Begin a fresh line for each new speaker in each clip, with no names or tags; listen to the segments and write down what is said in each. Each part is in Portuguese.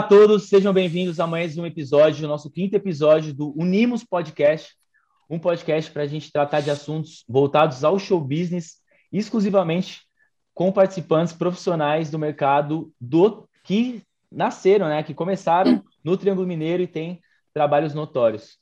A todos, sejam bem-vindos a mais um episódio, o nosso quinto episódio do Unimos Podcast, um podcast para a gente tratar de assuntos voltados ao show business, exclusivamente com participantes profissionais do mercado do que nasceram, né, que começaram no Triângulo Mineiro e têm trabalhos notórios.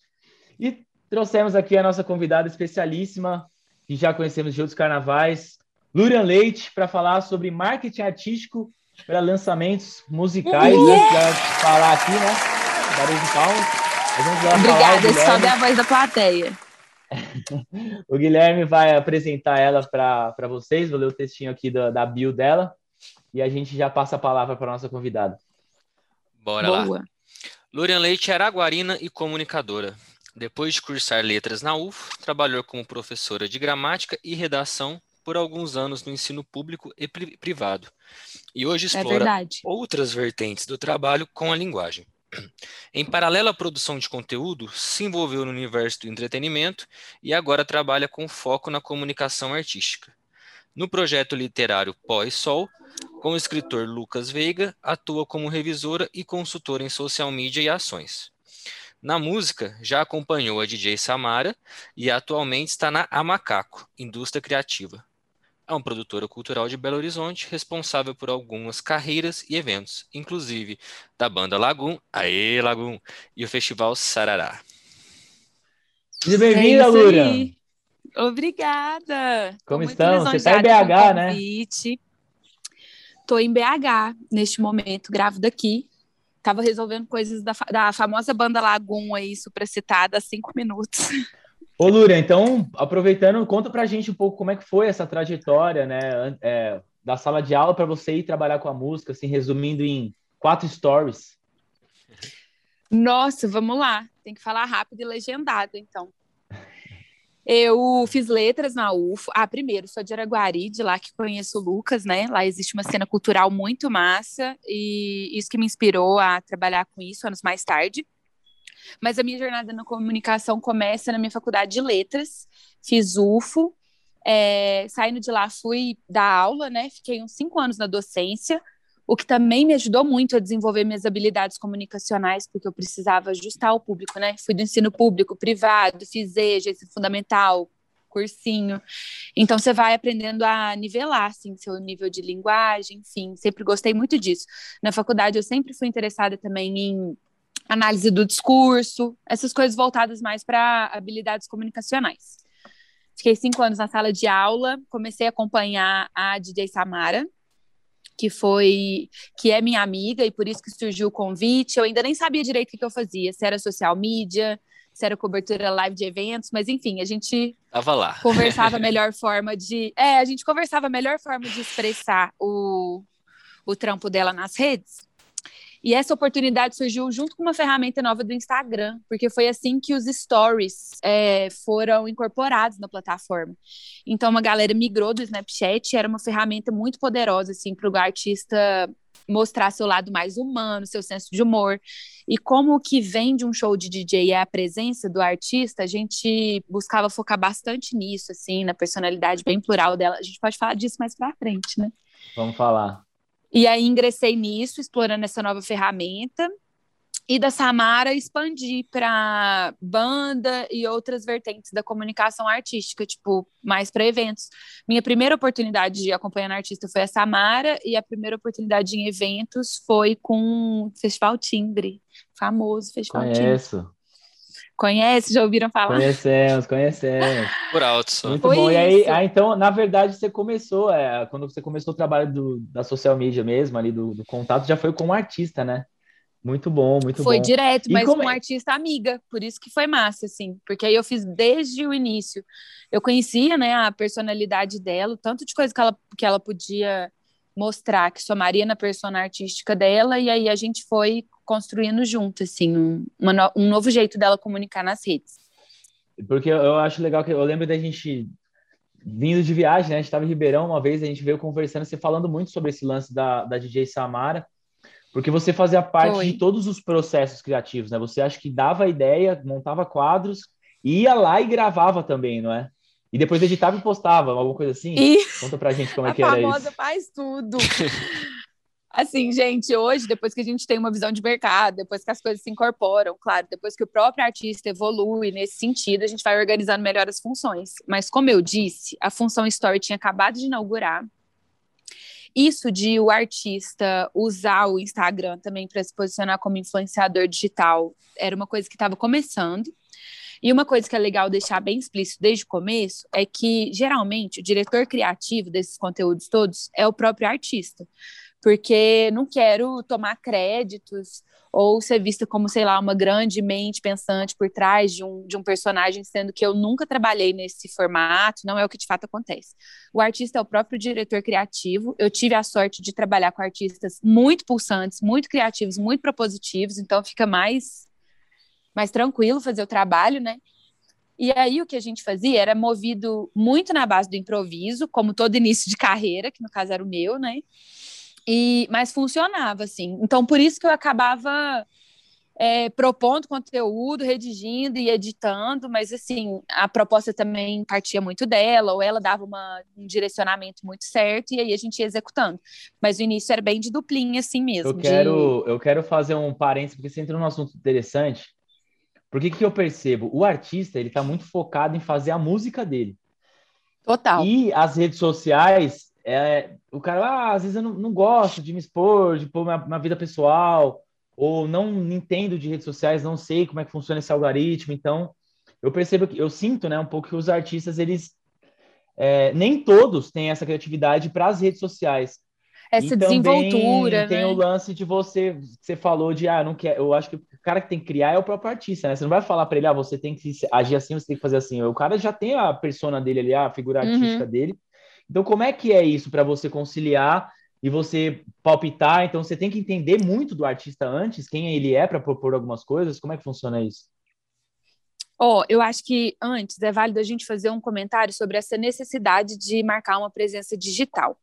E trouxemos aqui a nossa convidada especialíssima, que já conhecemos de outros carnavais, Lurian Leite, para falar sobre marketing artístico para lançamentos musicais, uhum. né? Para falar aqui, né? Barulho de palmas.
Obrigada, sobe a voz da plateia.
o Guilherme vai apresentar ela para vocês, vou ler o textinho aqui da, da bio dela e a gente já passa a palavra para nossa convidada.
Bora Boa. lá. Lurian Leite era aguarina e comunicadora. Depois de cursar letras na UF, trabalhou como professora de gramática e redação por alguns anos no ensino público e privado. E hoje é explora é outras vertentes do trabalho com a linguagem. Em paralelo à produção de conteúdo, se envolveu no universo do entretenimento e agora trabalha com foco na comunicação artística. No projeto literário Pós-Sol, com o escritor Lucas Veiga, atua como revisora e consultora em social media e ações. Na música, já acompanhou a DJ Samara e atualmente está na Amacaco, indústria criativa é uma produtora cultural de Belo Horizonte, responsável por algumas carreiras e eventos, inclusive da banda Lagum, Aê Lagum, e o Festival Sarará.
Seja bem-vinda, é Lura!
Obrigada!
Como estão? Você está em BH, né?
Estou em BH neste momento, grávida aqui. Estava resolvendo coisas da, da famosa banda Lagum aí, supracitada, há cinco minutos.
Ô, Lúria, então, aproveitando, conta pra gente um pouco como é que foi essa trajetória, né, é, da sala de aula para você ir trabalhar com a música, assim, resumindo em quatro stories.
Nossa, vamos lá. Tem que falar rápido e legendado, então. Eu fiz letras na UFO. Ah, primeiro, sou de Araguari, de lá que conheço o Lucas, né? Lá existe uma cena cultural muito massa e isso que me inspirou a trabalhar com isso anos mais tarde. Mas a minha jornada na comunicação começa na minha faculdade de letras, fiz UFO, é, saindo de lá fui dar aula, né? Fiquei uns cinco anos na docência, o que também me ajudou muito a desenvolver minhas habilidades comunicacionais, porque eu precisava ajustar o público, né? Fui do ensino público, privado, fiz EJA, ensino fundamental, cursinho. Então você vai aprendendo a nivelar assim seu nível de linguagem, enfim, sempre gostei muito disso. Na faculdade eu sempre fui interessada também em análise do discurso, essas coisas voltadas mais para habilidades comunicacionais. Fiquei cinco anos na sala de aula, comecei a acompanhar a DJ Samara, que foi que é minha amiga e por isso que surgiu o convite. Eu ainda nem sabia direito o que eu fazia, se era social media, se era cobertura live de eventos, mas enfim, a gente
tava lá.
Conversava a melhor forma de, é, a gente conversava a melhor forma de expressar o o trampo dela nas redes. E essa oportunidade surgiu junto com uma ferramenta nova do Instagram, porque foi assim que os stories é, foram incorporados na plataforma. Então, uma galera migrou do Snapchat, era uma ferramenta muito poderosa, assim, para o artista mostrar seu lado mais humano, seu senso de humor. E como o que vem de um show de DJ é a presença do artista, a gente buscava focar bastante nisso, assim, na personalidade bem plural dela. A gente pode falar disso mais para frente, né?
Vamos falar.
E aí ingressei nisso, explorando essa nova ferramenta. E da Samara expandi para banda e outras vertentes da comunicação artística, tipo, mais para eventos. Minha primeira oportunidade de acompanhar artista foi a Samara, e a primeira oportunidade em eventos foi com o Festival Timbre, famoso Festival
Conheço.
Timbre. Conhece? Já ouviram falar?
Conhecemos, conhecemos.
Por alto só.
Muito Foi bom. Isso. E aí, aí, então, na verdade, você começou, é, quando você começou o trabalho do, da social media mesmo, ali do, do contato, já foi com um artista, né? Muito bom, muito
foi
bom.
Foi direto, mas com uma é? artista amiga, por isso que foi massa, assim, porque aí eu fiz desde o início. Eu conhecia, né, a personalidade dela, tanto de coisa que ela, que ela podia mostrar, que somaria na persona artística dela, e aí a gente foi construindo junto, assim, um, uma, um novo jeito dela comunicar nas redes.
Porque eu acho legal que eu lembro da gente vindo de viagem, né? A gente estava em Ribeirão uma vez, a gente veio conversando, você falando muito sobre esse lance da, da DJ Samara, porque você fazia parte Foi. de todos os processos criativos, né? Você acha que dava ideia, montava quadros, ia lá e gravava também, não é? E depois editava e postava, alguma coisa assim?
E...
Conta pra gente como é que era isso. A
famosa faz tudo. Assim, gente, hoje, depois que a gente tem uma visão de mercado, depois que as coisas se incorporam, claro, depois que o próprio artista evolui nesse sentido, a gente vai organizando melhor as funções. Mas, como eu disse, a função Story tinha acabado de inaugurar. Isso de o artista usar o Instagram também para se posicionar como influenciador digital era uma coisa que estava começando. E uma coisa que é legal deixar bem explícito desde o começo é que, geralmente, o diretor criativo desses conteúdos todos é o próprio artista porque não quero tomar créditos ou ser vista como, sei lá, uma grande mente pensante por trás de um, de um personagem, sendo que eu nunca trabalhei nesse formato, não é o que de fato acontece. O artista é o próprio diretor criativo, eu tive a sorte de trabalhar com artistas muito pulsantes, muito criativos, muito propositivos, então fica mais, mais tranquilo fazer o trabalho, né? E aí o que a gente fazia era movido muito na base do improviso, como todo início de carreira, que no caso era o meu, né? E, mas funcionava, assim. Então, por isso que eu acabava é, propondo conteúdo, redigindo e editando, mas, assim, a proposta também partia muito dela, ou ela dava uma, um direcionamento muito certo, e aí a gente ia executando. Mas o início era bem de duplinha, assim mesmo.
Eu quero, de... eu quero fazer um parênteses, porque você entrou num assunto interessante. Porque que eu percebo? O artista, ele está muito focado em fazer a música dele.
Total.
E as redes sociais, é, o cara, ah, às vezes eu não, não gosto de me expor, de pôr minha, minha, vida pessoal, ou não entendo de redes sociais, não sei como é que funciona esse algoritmo. Então, eu percebo que, eu sinto, né, um pouco que os artistas, eles, é, nem todos têm essa criatividade para as redes sociais.
Essa e desenvoltura,
tem né? o lance de você, você falou de, ah, não quer, eu acho que o cara que tem que criar é o próprio artista, né? Você não vai falar para ele, ah, você tem que agir assim, você tem que fazer assim. O cara já tem a persona dele ali, a figura uhum. artística uhum. dele, então, como é que é isso para você conciliar e você palpitar? Então, você tem que entender muito do artista antes, quem ele é para propor algumas coisas. Como é que funciona isso?
Ó, oh, eu acho que antes é válido a gente fazer um comentário sobre essa necessidade de marcar uma presença digital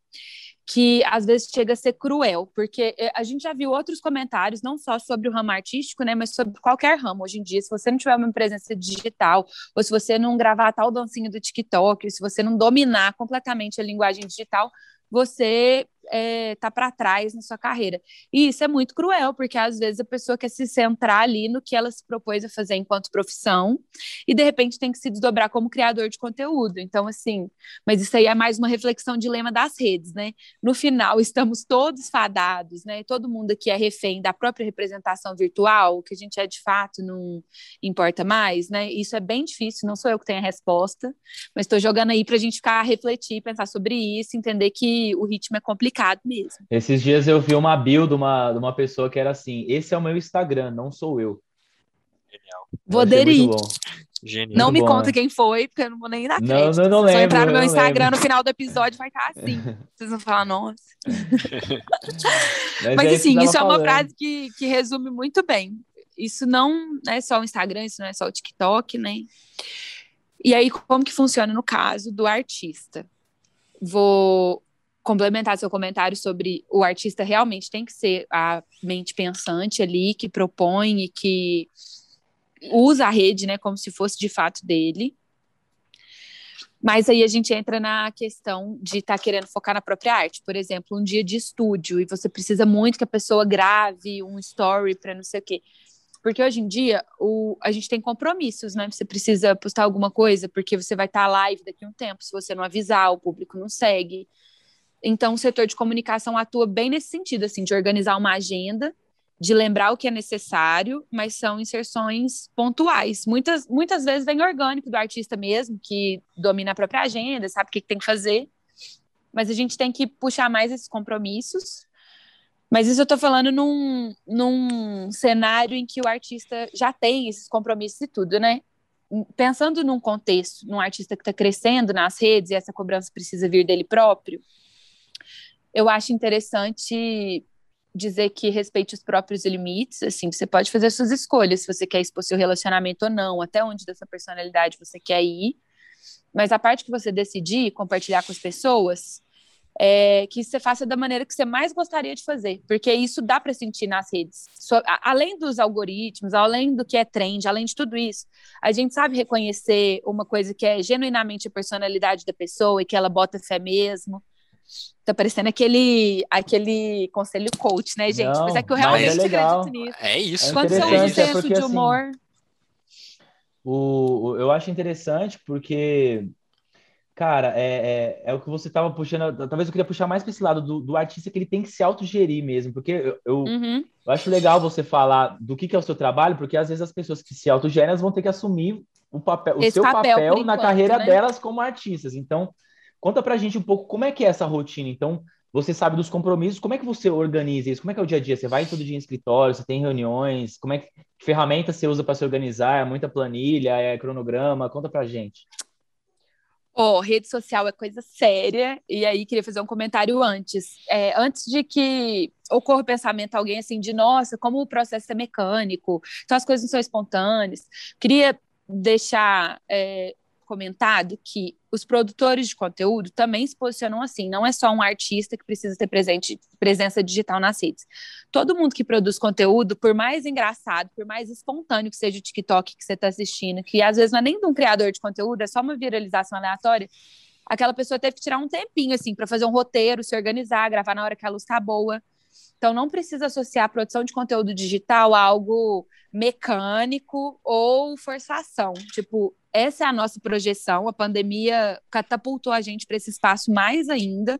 que às vezes chega a ser cruel, porque eh, a gente já viu outros comentários, não só sobre o ramo artístico, né, mas sobre qualquer ramo hoje em dia. Se você não tiver uma presença digital, ou se você não gravar tal dancinha do TikTok, se você não dominar completamente a linguagem digital, você é, tá para trás na sua carreira. E isso é muito cruel, porque às vezes a pessoa quer se centrar ali no que ela se propôs a fazer enquanto profissão e de repente tem que se desdobrar como criador de conteúdo. Então, assim, mas isso aí é mais uma reflexão dilema das redes, né? No final, estamos todos fadados, né? Todo mundo aqui é refém da própria representação virtual, que a gente é de fato não importa mais, né? Isso é bem difícil, não sou eu que tenho a resposta, mas estou jogando aí para a gente ficar refletir, pensar sobre isso, entender que o ritmo é complicado complicado mesmo.
Esses dias eu vi uma build de uma, de uma pessoa que era assim: esse é o meu Instagram, não sou eu.
Genial. Vou aderir. Genial. Não me bom, conta né? quem foi, porque eu não vou nem dar crédito.
Não, não, não lembro.
Se eu entrar no meu Instagram lembro. no final do episódio, vai estar assim. Vocês vão falar, nossa. Mas, Mas é assim, isso é uma frase que, que resume muito bem. Isso não é só o Instagram, isso não é só o TikTok, né? E aí, como que funciona no caso do artista? Vou complementar seu comentário sobre o artista realmente tem que ser a mente pensante ali, que propõe e que usa a rede, né, como se fosse de fato dele. Mas aí a gente entra na questão de estar tá querendo focar na própria arte. Por exemplo, um dia de estúdio e você precisa muito que a pessoa grave um story para não sei o quê. Porque hoje em dia o, a gente tem compromissos, né? Você precisa postar alguma coisa porque você vai estar tá live daqui a um tempo. Se você não avisar, o público não segue. Então, o setor de comunicação atua bem nesse sentido, assim, de organizar uma agenda, de lembrar o que é necessário, mas são inserções pontuais. Muitas, muitas vezes vem orgânico do artista mesmo, que domina a própria agenda, sabe o que, tem que fazer. Mas a gente tem que puxar mais esses compromissos. Mas isso eu estou falando num, num cenário em que o artista já tem esses compromissos e tudo, né? Pensando num contexto, num artista que está crescendo nas redes e essa cobrança precisa vir dele próprio, eu acho interessante dizer que respeite os próprios limites, assim, você pode fazer suas escolhas, se você quer expor seu relacionamento ou não, até onde dessa personalidade você quer ir, mas a parte que você decidir compartilhar com as pessoas, é, que você faça da maneira que você mais gostaria de fazer, porque isso dá para sentir nas redes. So, a, além dos algoritmos, além do que é trend, além de tudo isso, a gente sabe reconhecer uma coisa que é genuinamente a personalidade da pessoa e que ela bota fé mesmo, Tá parecendo aquele, aquele conselho coach, né, gente? Não, mas é que eu realmente
é
acredito nisso.
É isso.
Quando você usa o senso de assim, humor. Assim,
o, eu acho interessante porque, cara, é, é, é o que você estava puxando. Talvez eu queria puxar mais para esse lado do, do artista que ele tem que se autogerir mesmo. Porque eu, eu, uhum. eu, acho legal você falar do que, que é o seu trabalho, porque às vezes as pessoas que se autogerem vão ter que assumir o, papel, o seu papel, papel na carreira né? delas como artistas. Então, conta pra gente um pouco como é que é essa rotina. Então, você sabe dos compromissos, como é que você organiza isso? Como é que é o dia a dia? Você vai todo dia em escritório, você tem reuniões, como é que, que ferramenta você usa para se organizar? É muita planilha, é cronograma? Conta pra gente.
Oh, rede social é coisa séria, e aí queria fazer um comentário antes. É, antes de que ocorra o pensamento alguém assim de nossa, como o processo é mecânico, então as coisas não são espontâneas. Queria deixar é, comentado que os produtores de conteúdo também se posicionam assim. Não é só um artista que precisa ter presente, presença digital nas redes. Todo mundo que produz conteúdo, por mais engraçado, por mais espontâneo que seja o TikTok que você está assistindo, que às vezes não é nem de um criador de conteúdo, é só uma viralização aleatória, aquela pessoa teve que tirar um tempinho assim para fazer um roteiro, se organizar, gravar na hora que a luz está boa. Então, não precisa associar a produção de conteúdo digital a algo mecânico ou forçação. Tipo, essa é a nossa projeção. A pandemia catapultou a gente para esse espaço mais ainda.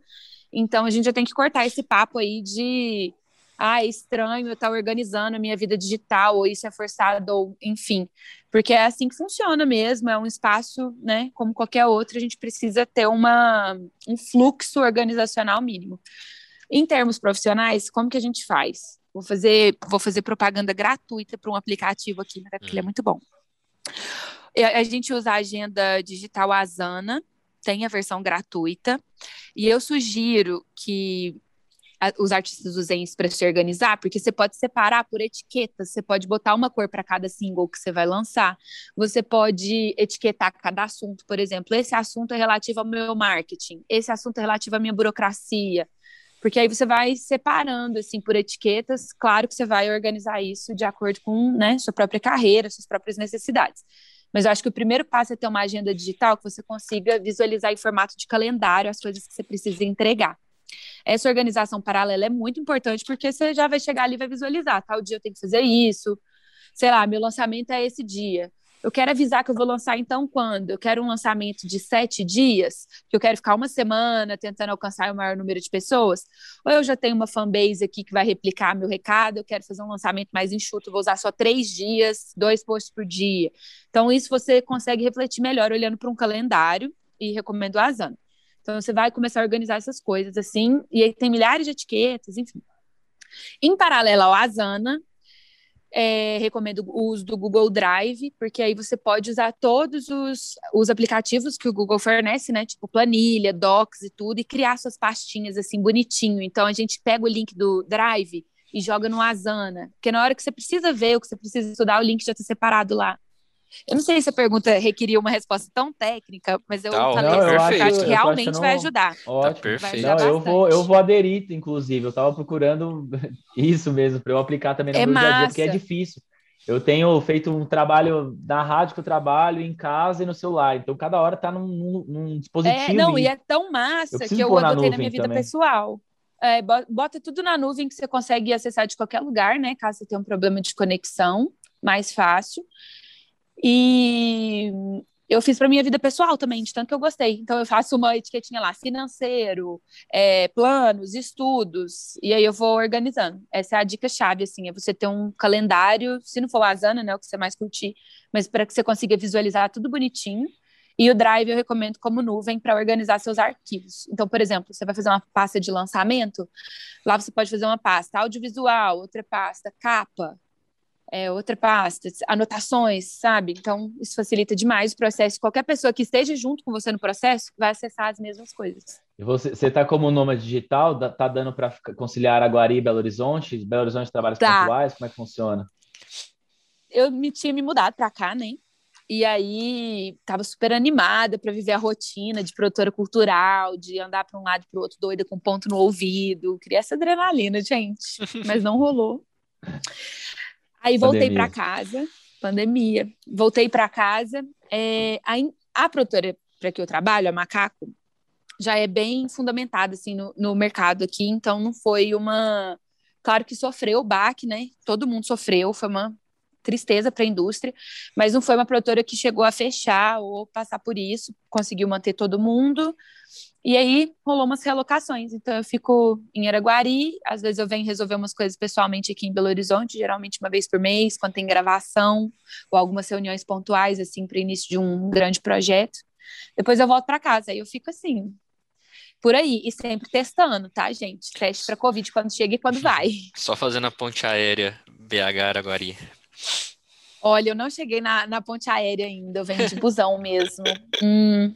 Então, a gente já tem que cortar esse papo aí de ah, é estranho eu estar organizando a minha vida digital, ou isso é forçado, ou enfim. Porque é assim que funciona mesmo, é um espaço, né, como qualquer outro, a gente precisa ter uma, um fluxo organizacional mínimo. Em termos profissionais, como que a gente faz? Vou fazer, vou fazer propaganda gratuita para um aplicativo aqui, né, porque ele é hum. muito bom. A gente usa a agenda digital Asana, tem a versão gratuita, e eu sugiro que os artistas usem isso para se organizar, porque você pode separar por etiquetas, você pode botar uma cor para cada single que você vai lançar, você pode etiquetar cada assunto, por exemplo, esse assunto é relativo ao meu marketing, esse assunto é relativo à minha burocracia, porque aí você vai separando assim por etiquetas, claro que você vai organizar isso de acordo com né, sua própria carreira, suas próprias necessidades. Mas eu acho que o primeiro passo é ter uma agenda digital que você consiga visualizar em formato de calendário as coisas que você precisa entregar. Essa organização paralela é muito importante porque você já vai chegar ali e vai visualizar, tal dia eu tenho que fazer isso, sei lá, meu lançamento é esse dia eu quero avisar que eu vou lançar então quando? Eu quero um lançamento de sete dias, que eu quero ficar uma semana tentando alcançar o maior número de pessoas, ou eu já tenho uma fanbase aqui que vai replicar meu recado, eu quero fazer um lançamento mais enxuto, vou usar só três dias, dois posts por dia. Então, isso você consegue refletir melhor olhando para um calendário e recomendo a Asana. Então, você vai começar a organizar essas coisas assim, e aí tem milhares de etiquetas, enfim. Em paralelo ao Asana, é, recomendo o uso do Google Drive, porque aí você pode usar todos os, os aplicativos que o Google fornece, né? Tipo planilha, docs e tudo, e criar suas pastinhas assim bonitinho. Então a gente pega o link do Drive e joga no Asana, porque na hora que você precisa ver, o que você precisa estudar, o link já está separado lá. Eu não sei se a pergunta requeria uma resposta tão técnica, mas eu
tá,
falei
não, eu
acho, acho que realmente não... vai ajudar.
Ótimo. Tá perfeito. Não, eu, vou, eu vou aderir, inclusive. Eu estava procurando isso mesmo, para eu aplicar também no é meu massa. dia a dia, porque é difícil. Eu tenho feito um trabalho na rádio que eu trabalho, em casa e no celular. Então, cada hora está num, num, num, dispositivo.
É, não, e é tão massa eu que eu adotei na, na minha vida também. pessoal. É, bota tudo na nuvem que você consegue acessar de qualquer lugar, né? Caso você tenha um problema de conexão, mais fácil. E eu fiz para minha vida pessoal também, de tanto que eu gostei. Então eu faço uma etiquetinha lá, financeiro, é, planos, estudos, e aí eu vou organizando. Essa é a dica chave, assim, é você ter um calendário, se não for o Asana, né, o que você mais curtir, mas para que você consiga visualizar tudo bonitinho. E o Drive eu recomendo como nuvem para organizar seus arquivos. Então, por exemplo, você vai fazer uma pasta de lançamento, lá você pode fazer uma pasta audiovisual, outra pasta capa, é, outra pasta, anotações, sabe? Então, isso facilita demais o processo. Qualquer pessoa que esteja junto com você no processo vai acessar as mesmas coisas.
E você está como nômade digital? Tá dando para conciliar Aguari e Belo Horizonte? Belo Horizonte trabalhos tá. pontuais? Como é que funciona?
Eu me tinha me mudado para cá, né? E aí tava super animada para viver a rotina de produtora cultural, de andar para um lado e para o outro doida com ponto no ouvido. Queria essa adrenalina, gente, mas não rolou. Aí voltei para casa, pandemia. Voltei para casa. É, a, a produtora para que eu trabalho, a Macaco, já é bem fundamentada assim no, no mercado aqui, então não foi uma claro que sofreu o baque, né? Todo mundo sofreu, foi uma tristeza para a indústria, mas não foi uma produtora que chegou a fechar ou passar por isso, conseguiu manter todo mundo. E aí rolou umas relocações. Então eu fico em Araguari, às vezes eu venho resolver umas coisas pessoalmente aqui em Belo Horizonte, geralmente uma vez por mês, quando tem gravação ou algumas reuniões pontuais assim para início de um grande projeto. Depois eu volto para casa. Aí eu fico assim, por aí, e sempre testando, tá, gente? Teste para Covid quando chega e quando vai.
Só fazendo a ponte aérea BH Araguari.
Olha, eu não cheguei na, na ponte aérea ainda, eu venho de busão mesmo. Hum,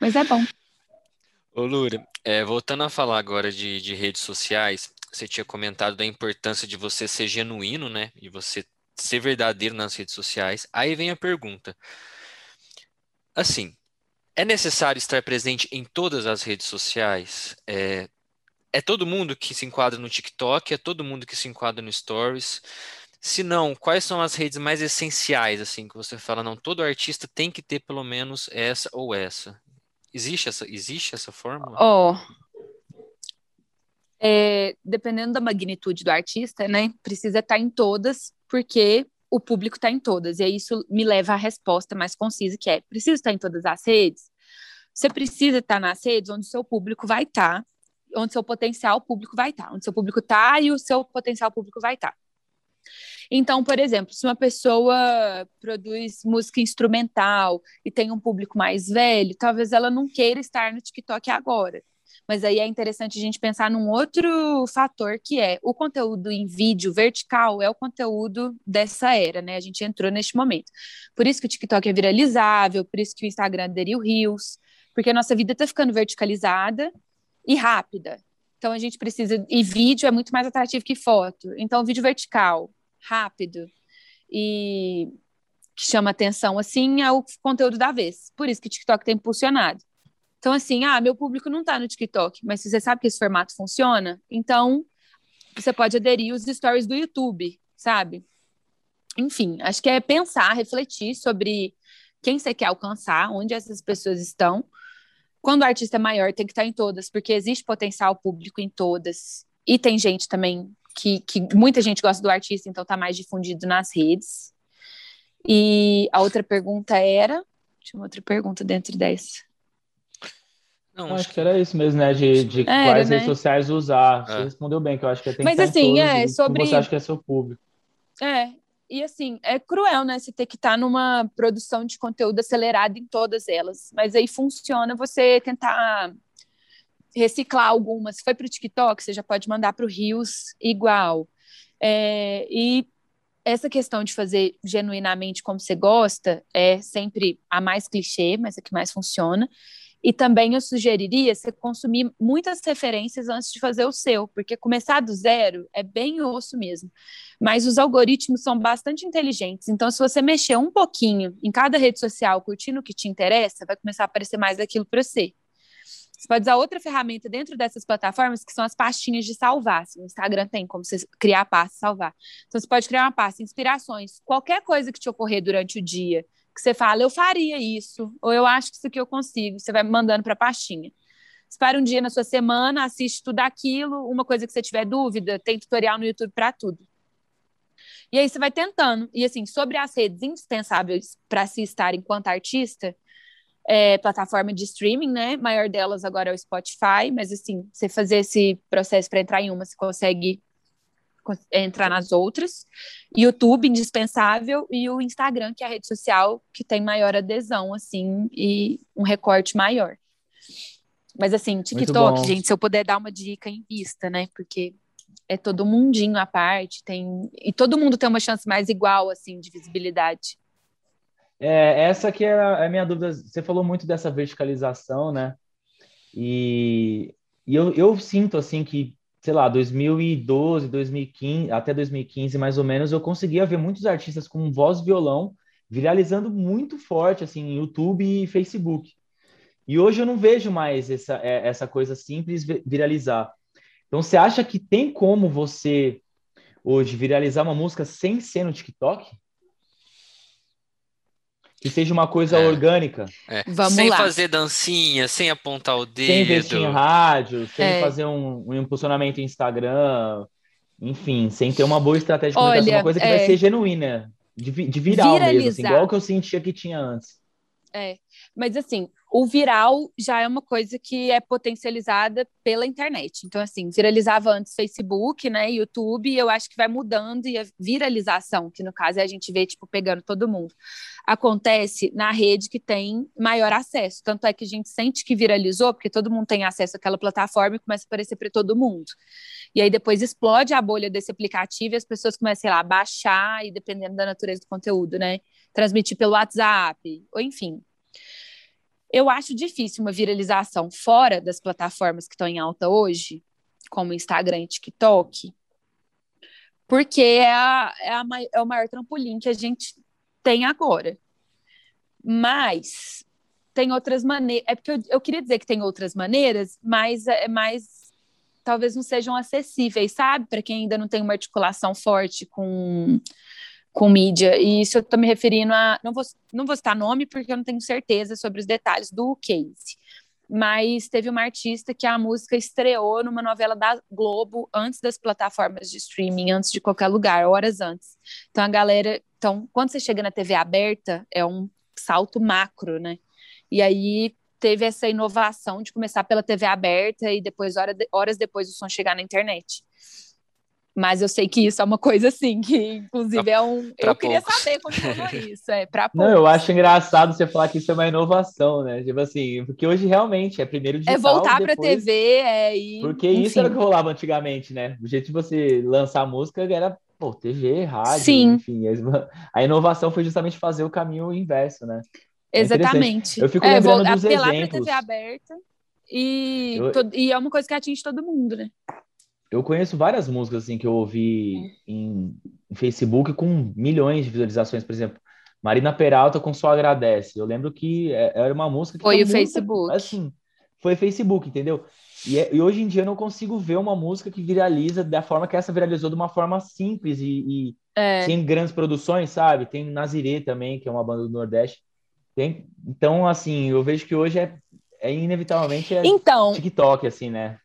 mas é bom.
Ô, Lura, é, voltando a falar agora de, de redes sociais, você tinha comentado da importância de você ser genuíno, né? E você ser verdadeiro nas redes sociais. Aí vem a pergunta. Assim, é necessário estar presente em todas as redes sociais? É, é todo mundo que se enquadra no TikTok? É todo mundo que se enquadra no Stories? Se não, quais são as redes mais essenciais, assim, que você fala, não, todo artista tem que ter pelo menos essa ou essa? Existe essa, existe essa fórmula?
Oh, é, dependendo da magnitude do artista, né, precisa estar em todas, porque o público está em todas. E aí isso me leva à resposta mais concisa, que é, precisa estar em todas as redes? Você precisa estar nas redes onde o seu público vai estar, onde seu potencial público vai estar, onde seu público está e o seu potencial público vai estar. Então, por exemplo, se uma pessoa produz música instrumental e tem um público mais velho, talvez ela não queira estar no TikTok agora. Mas aí é interessante a gente pensar num outro fator que é o conteúdo em vídeo vertical é o conteúdo dessa era, né? A gente entrou neste momento. Por isso que o TikTok é viralizável, por isso que o Instagram aderiu Reels, porque a nossa vida está ficando verticalizada e rápida. Então a gente precisa. E vídeo é muito mais atrativo que foto. Então, vídeo vertical, rápido e que chama atenção, assim, é o conteúdo da vez. Por isso que o TikTok tem impulsionado. Então, assim, ah, meu público não está no TikTok, mas se você sabe que esse formato funciona, então você pode aderir os stories do YouTube, sabe? Enfim, acho que é pensar, refletir sobre quem você quer alcançar, onde essas pessoas estão. Quando o artista é maior, tem que estar em todas, porque existe potencial público em todas. E tem gente também que, que muita gente gosta do artista, então está mais difundido nas redes. E a outra pergunta era. Tinha uma outra pergunta dentro dessa.
Não, acho que era isso mesmo, né? De, de era, quais né? redes sociais usar. Você é. respondeu bem, que eu acho que tem
Mas
que
assim, é sobre.
Você acha que é seu público.
É, e assim, é cruel, né? Você ter que estar tá numa produção de conteúdo acelerado em todas elas. Mas aí funciona você tentar reciclar algumas. Se foi para o TikTok, você já pode mandar para o Rios igual. É, e essa questão de fazer genuinamente como você gosta é sempre a mais clichê, mas a que mais funciona. E também eu sugeriria você consumir muitas referências antes de fazer o seu, porque começar do zero é bem osso mesmo. Mas os algoritmos são bastante inteligentes, então se você mexer um pouquinho em cada rede social, curtindo o que te interessa, vai começar a aparecer mais aquilo para você. Você pode usar outra ferramenta dentro dessas plataformas, que são as pastinhas de salvar. O Instagram tem como você criar a pasta e salvar. Então, você pode criar uma pasta, inspirações, qualquer coisa que te ocorrer durante o dia, que você fala, eu faria isso, ou eu acho que isso aqui eu consigo, você vai mandando para a pastinha. Espera um dia na sua semana, assiste tudo aquilo, uma coisa que você tiver dúvida, tem tutorial no YouTube para tudo. E aí você vai tentando. E assim, sobre as redes indispensáveis para se estar enquanto artista, é, plataforma de streaming, né? maior delas agora é o Spotify, mas assim, você fazer esse processo para entrar em uma, você consegue entrar nas outras. YouTube, indispensável, e o Instagram, que é a rede social que tem maior adesão, assim, e um recorte maior. Mas assim, TikTok, gente, se eu puder dar uma dica em vista, né? Porque é todo mundinho à parte, tem e todo mundo tem uma chance mais igual assim de visibilidade.
É, essa que é a, minha dúvida. Você falou muito dessa verticalização, né? E, e eu, eu sinto, assim, que, sei lá, 2012, 2015, até 2015, mais ou menos, eu conseguia ver muitos artistas com voz e violão viralizando muito forte, assim, em YouTube e Facebook. E hoje eu não vejo mais essa, é, essa coisa simples viralizar. Então, você acha que tem como você hoje viralizar uma música sem ser no TikTok? Que seja uma coisa é. orgânica.
É. Vamos sem lá. fazer dancinha, sem apontar o dedo. Sem
investir em rádio, sem é. fazer um, um, impulsionamento em Instagram, enfim, sem ter uma boa estratégia de comunicação, Olha, uma coisa que vai é. ser genuína, de, de viral Viralizar. mesmo, assim, igual que eu sentia que tinha antes.
É, mas assim, o viral já é uma coisa que é potencializada pela internet. Então, assim, viralizava antes Facebook, né, YouTube, e eu acho que vai mudando e a viralização, que no caso é a gente vê, tipo, pegando todo mundo, acontece na rede que tem maior acesso. Tanto é que a gente sente que viralizou, porque todo mundo tem acesso àquela plataforma e começa a aparecer para todo mundo. E aí depois explode a bolha desse aplicativo e as pessoas começam, sei lá, a baixar e dependendo da natureza do conteúdo, né, transmitir pelo WhatsApp, ou enfim, eu acho difícil uma viralização fora das plataformas que estão em alta hoje, como Instagram e TikTok, porque é, a, é, a, é o maior trampolim que a gente tem agora. Mas tem outras maneiras. É porque eu, eu, queria dizer que tem outras maneiras, mas é mais talvez não sejam acessíveis, sabe? Para quem ainda não tem uma articulação forte com com mídia. E isso eu estou me referindo a. Não vou, não vou citar nome porque eu não tenho certeza sobre os detalhes do case. Mas teve uma artista que a música estreou numa novela da Globo antes das plataformas de streaming, antes de qualquer lugar, horas antes. Então a galera. Então, quando você chega na TV aberta, é um salto macro, né? E aí teve essa inovação de começar pela TV aberta e depois, horas depois, o som chegar na internet. Mas eu sei que isso é uma coisa assim, que inclusive é um. Pra eu poucos. queria saber como foi isso. É, pra
Não, eu acho engraçado você falar que isso é uma inovação, né? Tipo assim, porque hoje realmente é primeiro
digital. É voltar depois... pra TV, é. E...
Porque Enfim. isso era o que rolava antigamente, né? O jeito de você lançar música era, pô, TV, rádio, Sim. enfim. A inovação foi justamente fazer o caminho inverso, né?
É Exatamente.
eu fico é, lembrando vou, dos exemplos. pra
TV aberta e, eu... e é uma coisa que atinge todo mundo, né?
Eu conheço várias músicas assim que eu ouvi em, em, Facebook com milhões de visualizações, por exemplo, Marina Peralta com Só Agradece. Eu lembro que é, era uma música que
foi o muito, Facebook.
Assim, foi Facebook, entendeu? E, é, e, hoje em dia eu não consigo ver uma música que viraliza da forma que essa viralizou, de uma forma simples e, e é. sem grandes produções, sabe? Tem Nazirê também, que é uma banda do Nordeste. Tem, então, assim, eu vejo que hoje é, é inevitavelmente é
então,
TikTok, assim, né?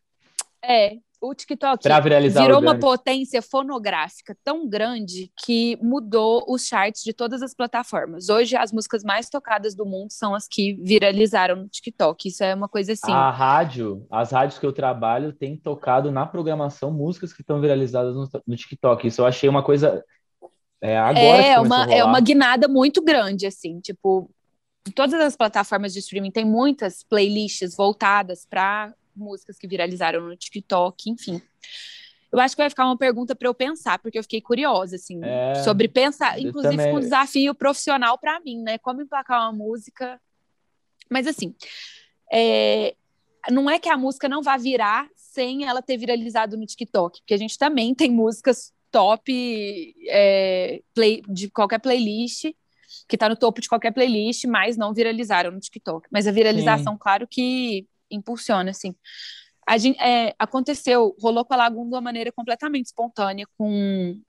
É, o TikTok virou uma potência fonográfica tão grande que mudou os charts de todas as plataformas. Hoje, as músicas mais tocadas do mundo são as que viralizaram no TikTok. Isso é uma coisa assim.
A rádio, as rádios que eu trabalho, têm tocado na programação músicas que estão viralizadas no, no TikTok. Isso eu achei uma coisa. É, agora
é uma, é uma guinada muito grande, assim. Tipo, todas as plataformas de streaming têm muitas playlists voltadas para músicas que viralizaram no TikTok, enfim. Eu acho que vai ficar uma pergunta para eu pensar, porque eu fiquei curiosa, assim, é, sobre pensar, inclusive com um desafio profissional para mim, né? Como emplacar uma música. Mas, assim, é, não é que a música não vá virar sem ela ter viralizado no TikTok, porque a gente também tem músicas top é, play, de qualquer playlist, que está no topo de qualquer playlist, mas não viralizaram no TikTok. Mas a viralização, Sim. claro que impulsiona, assim. A gente, é, aconteceu, rolou com a Lagoon de uma maneira completamente espontânea, com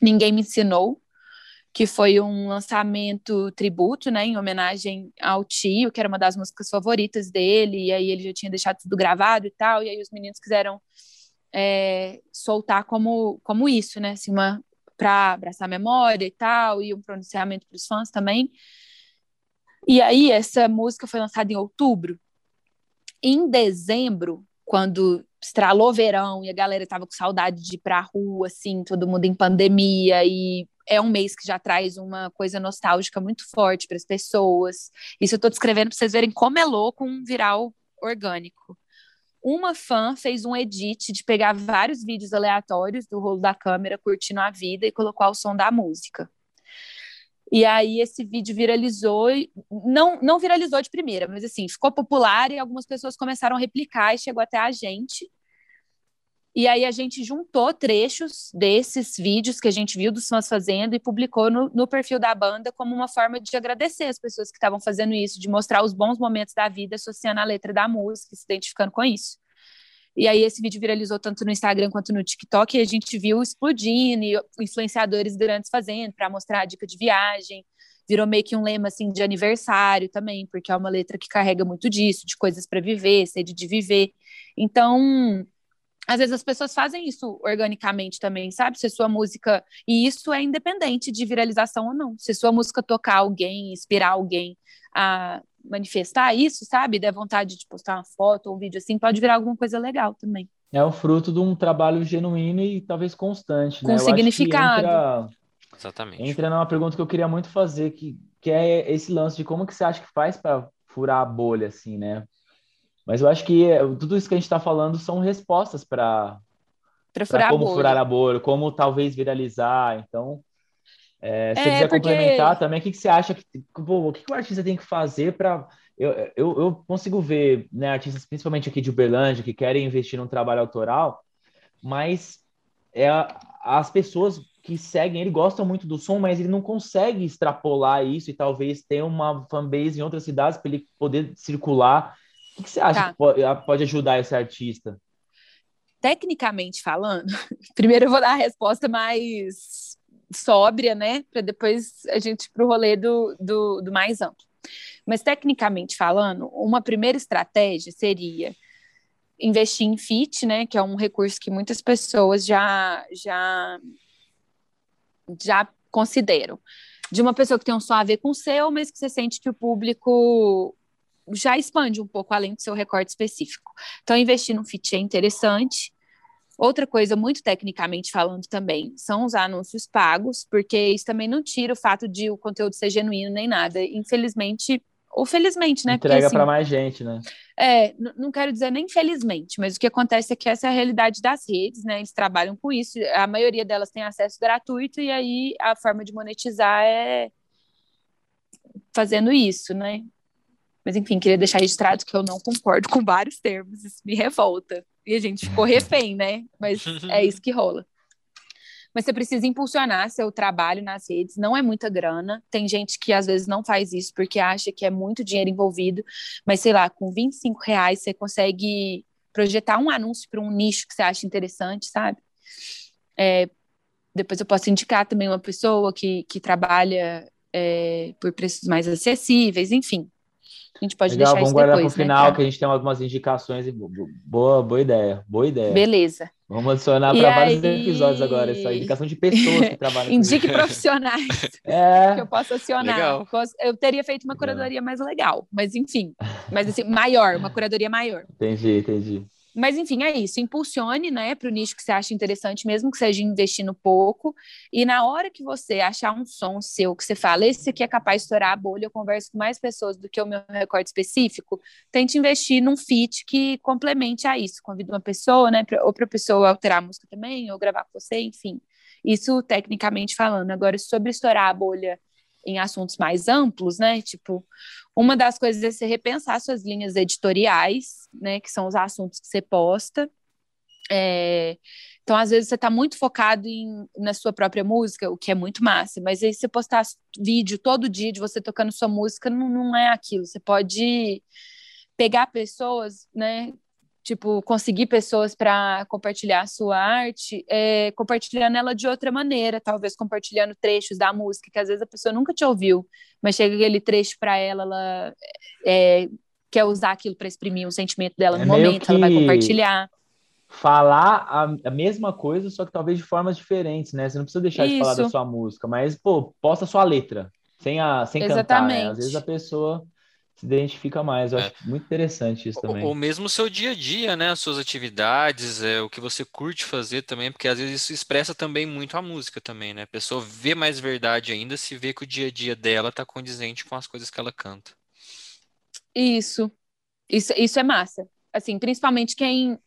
Ninguém Me Ensinou, que foi um lançamento tributo, né, em homenagem ao tio, que era uma das músicas favoritas dele, e aí ele já tinha deixado tudo gravado e tal, e aí os meninos quiseram é, soltar como, como isso, né, assim, uma para abraçar a memória e tal, e um pronunciamento para os fãs também. E aí essa música foi lançada em outubro, em dezembro, quando estralou verão e a galera tava com saudade de ir pra rua, assim, todo mundo em pandemia e é um mês que já traz uma coisa nostálgica muito forte para as pessoas. Isso eu estou descrevendo para vocês verem como é louco um viral orgânico. Uma fã fez um edit de pegar vários vídeos aleatórios do rolo da câmera curtindo a vida e colocar o som da música. E aí esse vídeo viralizou, não, não viralizou de primeira, mas assim, ficou popular e algumas pessoas começaram a replicar e chegou até a gente. E aí a gente juntou trechos desses vídeos que a gente viu dos fãs fazendo e publicou no, no perfil da banda como uma forma de agradecer as pessoas que estavam fazendo isso, de mostrar os bons momentos da vida associando a letra da música, se identificando com isso. E aí esse vídeo viralizou tanto no Instagram quanto no TikTok e a gente viu explodindo e influenciadores grandes fazendo para mostrar a dica de viagem. virou meio que um lema assim de aniversário também, porque é uma letra que carrega muito disso, de coisas para viver, sede de viver. Então, às vezes as pessoas fazem isso organicamente também, sabe? Se sua música. E isso é independente de viralização ou não. Se sua música tocar alguém, inspirar alguém a manifestar isso, sabe? Der vontade de postar uma foto ou um vídeo assim, pode virar alguma coisa legal também.
É o fruto de um trabalho genuíno e talvez constante,
Com
né?
significado.
Entra,
Exatamente.
entra numa pergunta que eu queria muito fazer, que, que é esse lance de como que você acha que faz para furar a bolha, assim, né? Mas eu acho que é, tudo isso que a gente está falando são respostas para como furar a bolha, como talvez viralizar. Então, é, se é, você quiser porque... complementar também, o que, que você acha que pô, o que, que o artista tem que fazer para eu, eu, eu, consigo ver né, artistas, principalmente aqui de Uberlândia, que querem investir num trabalho autoral, mas é as pessoas que seguem ele gostam muito do som, mas ele não consegue extrapolar isso e talvez ter uma fanbase em outras cidades para ele poder circular o que você acha tá. que pode, pode ajudar esse artista?
Tecnicamente falando, primeiro eu vou dar a resposta mais sóbria, né? Para depois a gente ir para o rolê do, do, do mais amplo. Mas tecnicamente falando, uma primeira estratégia seria investir em fit, né, que é um recurso que muitas pessoas já já já consideram. De uma pessoa que tem um som a ver com o seu, mas que você sente que o público já expande um pouco além do seu recorte específico. Então, investir no fit é interessante. Outra coisa, muito tecnicamente falando também, são os anúncios pagos, porque isso também não tira o fato de o conteúdo ser genuíno nem nada. Infelizmente, ou felizmente, né?
Entrega assim, para mais gente, né?
É, não quero dizer nem felizmente, mas o que acontece é que essa é a realidade das redes, né? Eles trabalham com isso, a maioria delas tem acesso gratuito, e aí a forma de monetizar é fazendo isso, né? Mas, enfim, queria deixar registrado que eu não concordo com vários termos, isso me revolta. E a gente ficou refém, né? Mas é isso que rola. Mas você precisa impulsionar seu trabalho nas redes, não é muita grana. Tem gente que às vezes não faz isso porque acha que é muito dinheiro envolvido, mas sei lá, com 25 reais você consegue projetar um anúncio para um nicho que você acha interessante, sabe? É, depois eu posso indicar também uma pessoa que, que trabalha é, por preços mais acessíveis, enfim. A gente pode Legal, deixar vamos isso guardar para o
né, final, né, que a gente tem algumas indicações. E boa, boa ideia, boa ideia.
Beleza.
Vamos adicionar para vários episódios agora, essa indicação de pessoas que trabalham
Indique profissionais é. que eu posso acionar. Legal. Eu teria feito uma curadoria mais legal, mas enfim. Mas assim, maior, uma curadoria maior.
Entendi, entendi.
Mas, enfim, é isso. Impulsione né, para o nicho que você acha interessante, mesmo que seja investindo pouco. E na hora que você achar um som seu que você fala, esse aqui é capaz de estourar a bolha, eu converso com mais pessoas do que o meu recorte específico, tente investir num fit que complemente a isso. Convida uma pessoa, né, pra, ou para a pessoa alterar a música também, ou gravar com você, enfim. Isso tecnicamente falando. Agora, sobre estourar a bolha em assuntos mais amplos, né? Tipo, uma das coisas é você repensar suas linhas editoriais, né? Que são os assuntos que você posta. É... Então, às vezes, você está muito focado em, na sua própria música, o que é muito massa, mas aí você postar vídeo todo dia de você tocando sua música não, não é aquilo. Você pode pegar pessoas, né? Tipo, conseguir pessoas para compartilhar a sua arte, é, compartilhando ela de outra maneira, talvez compartilhando trechos da música que às vezes a pessoa nunca te ouviu, mas chega aquele trecho para ela, ela é, quer usar aquilo para exprimir um sentimento dela no é momento, ela vai compartilhar.
Falar a, a, mesma coisa, só que talvez de formas diferentes, né? Você não precisa deixar Isso. de falar da sua música, mas, pô, posta a sua letra, sem, a, sem cantar, né? Às vezes a pessoa se identifica mais. Eu é. acho muito interessante isso também.
Ou, mesmo o seu dia a dia, né? As suas atividades, é, o que você curte fazer também, porque às vezes isso expressa também muito a música também, né? A pessoa vê mais verdade ainda se vê que o dia a dia dela tá condizente com as coisas que ela canta.
Isso. Isso, isso é massa. Assim, principalmente quem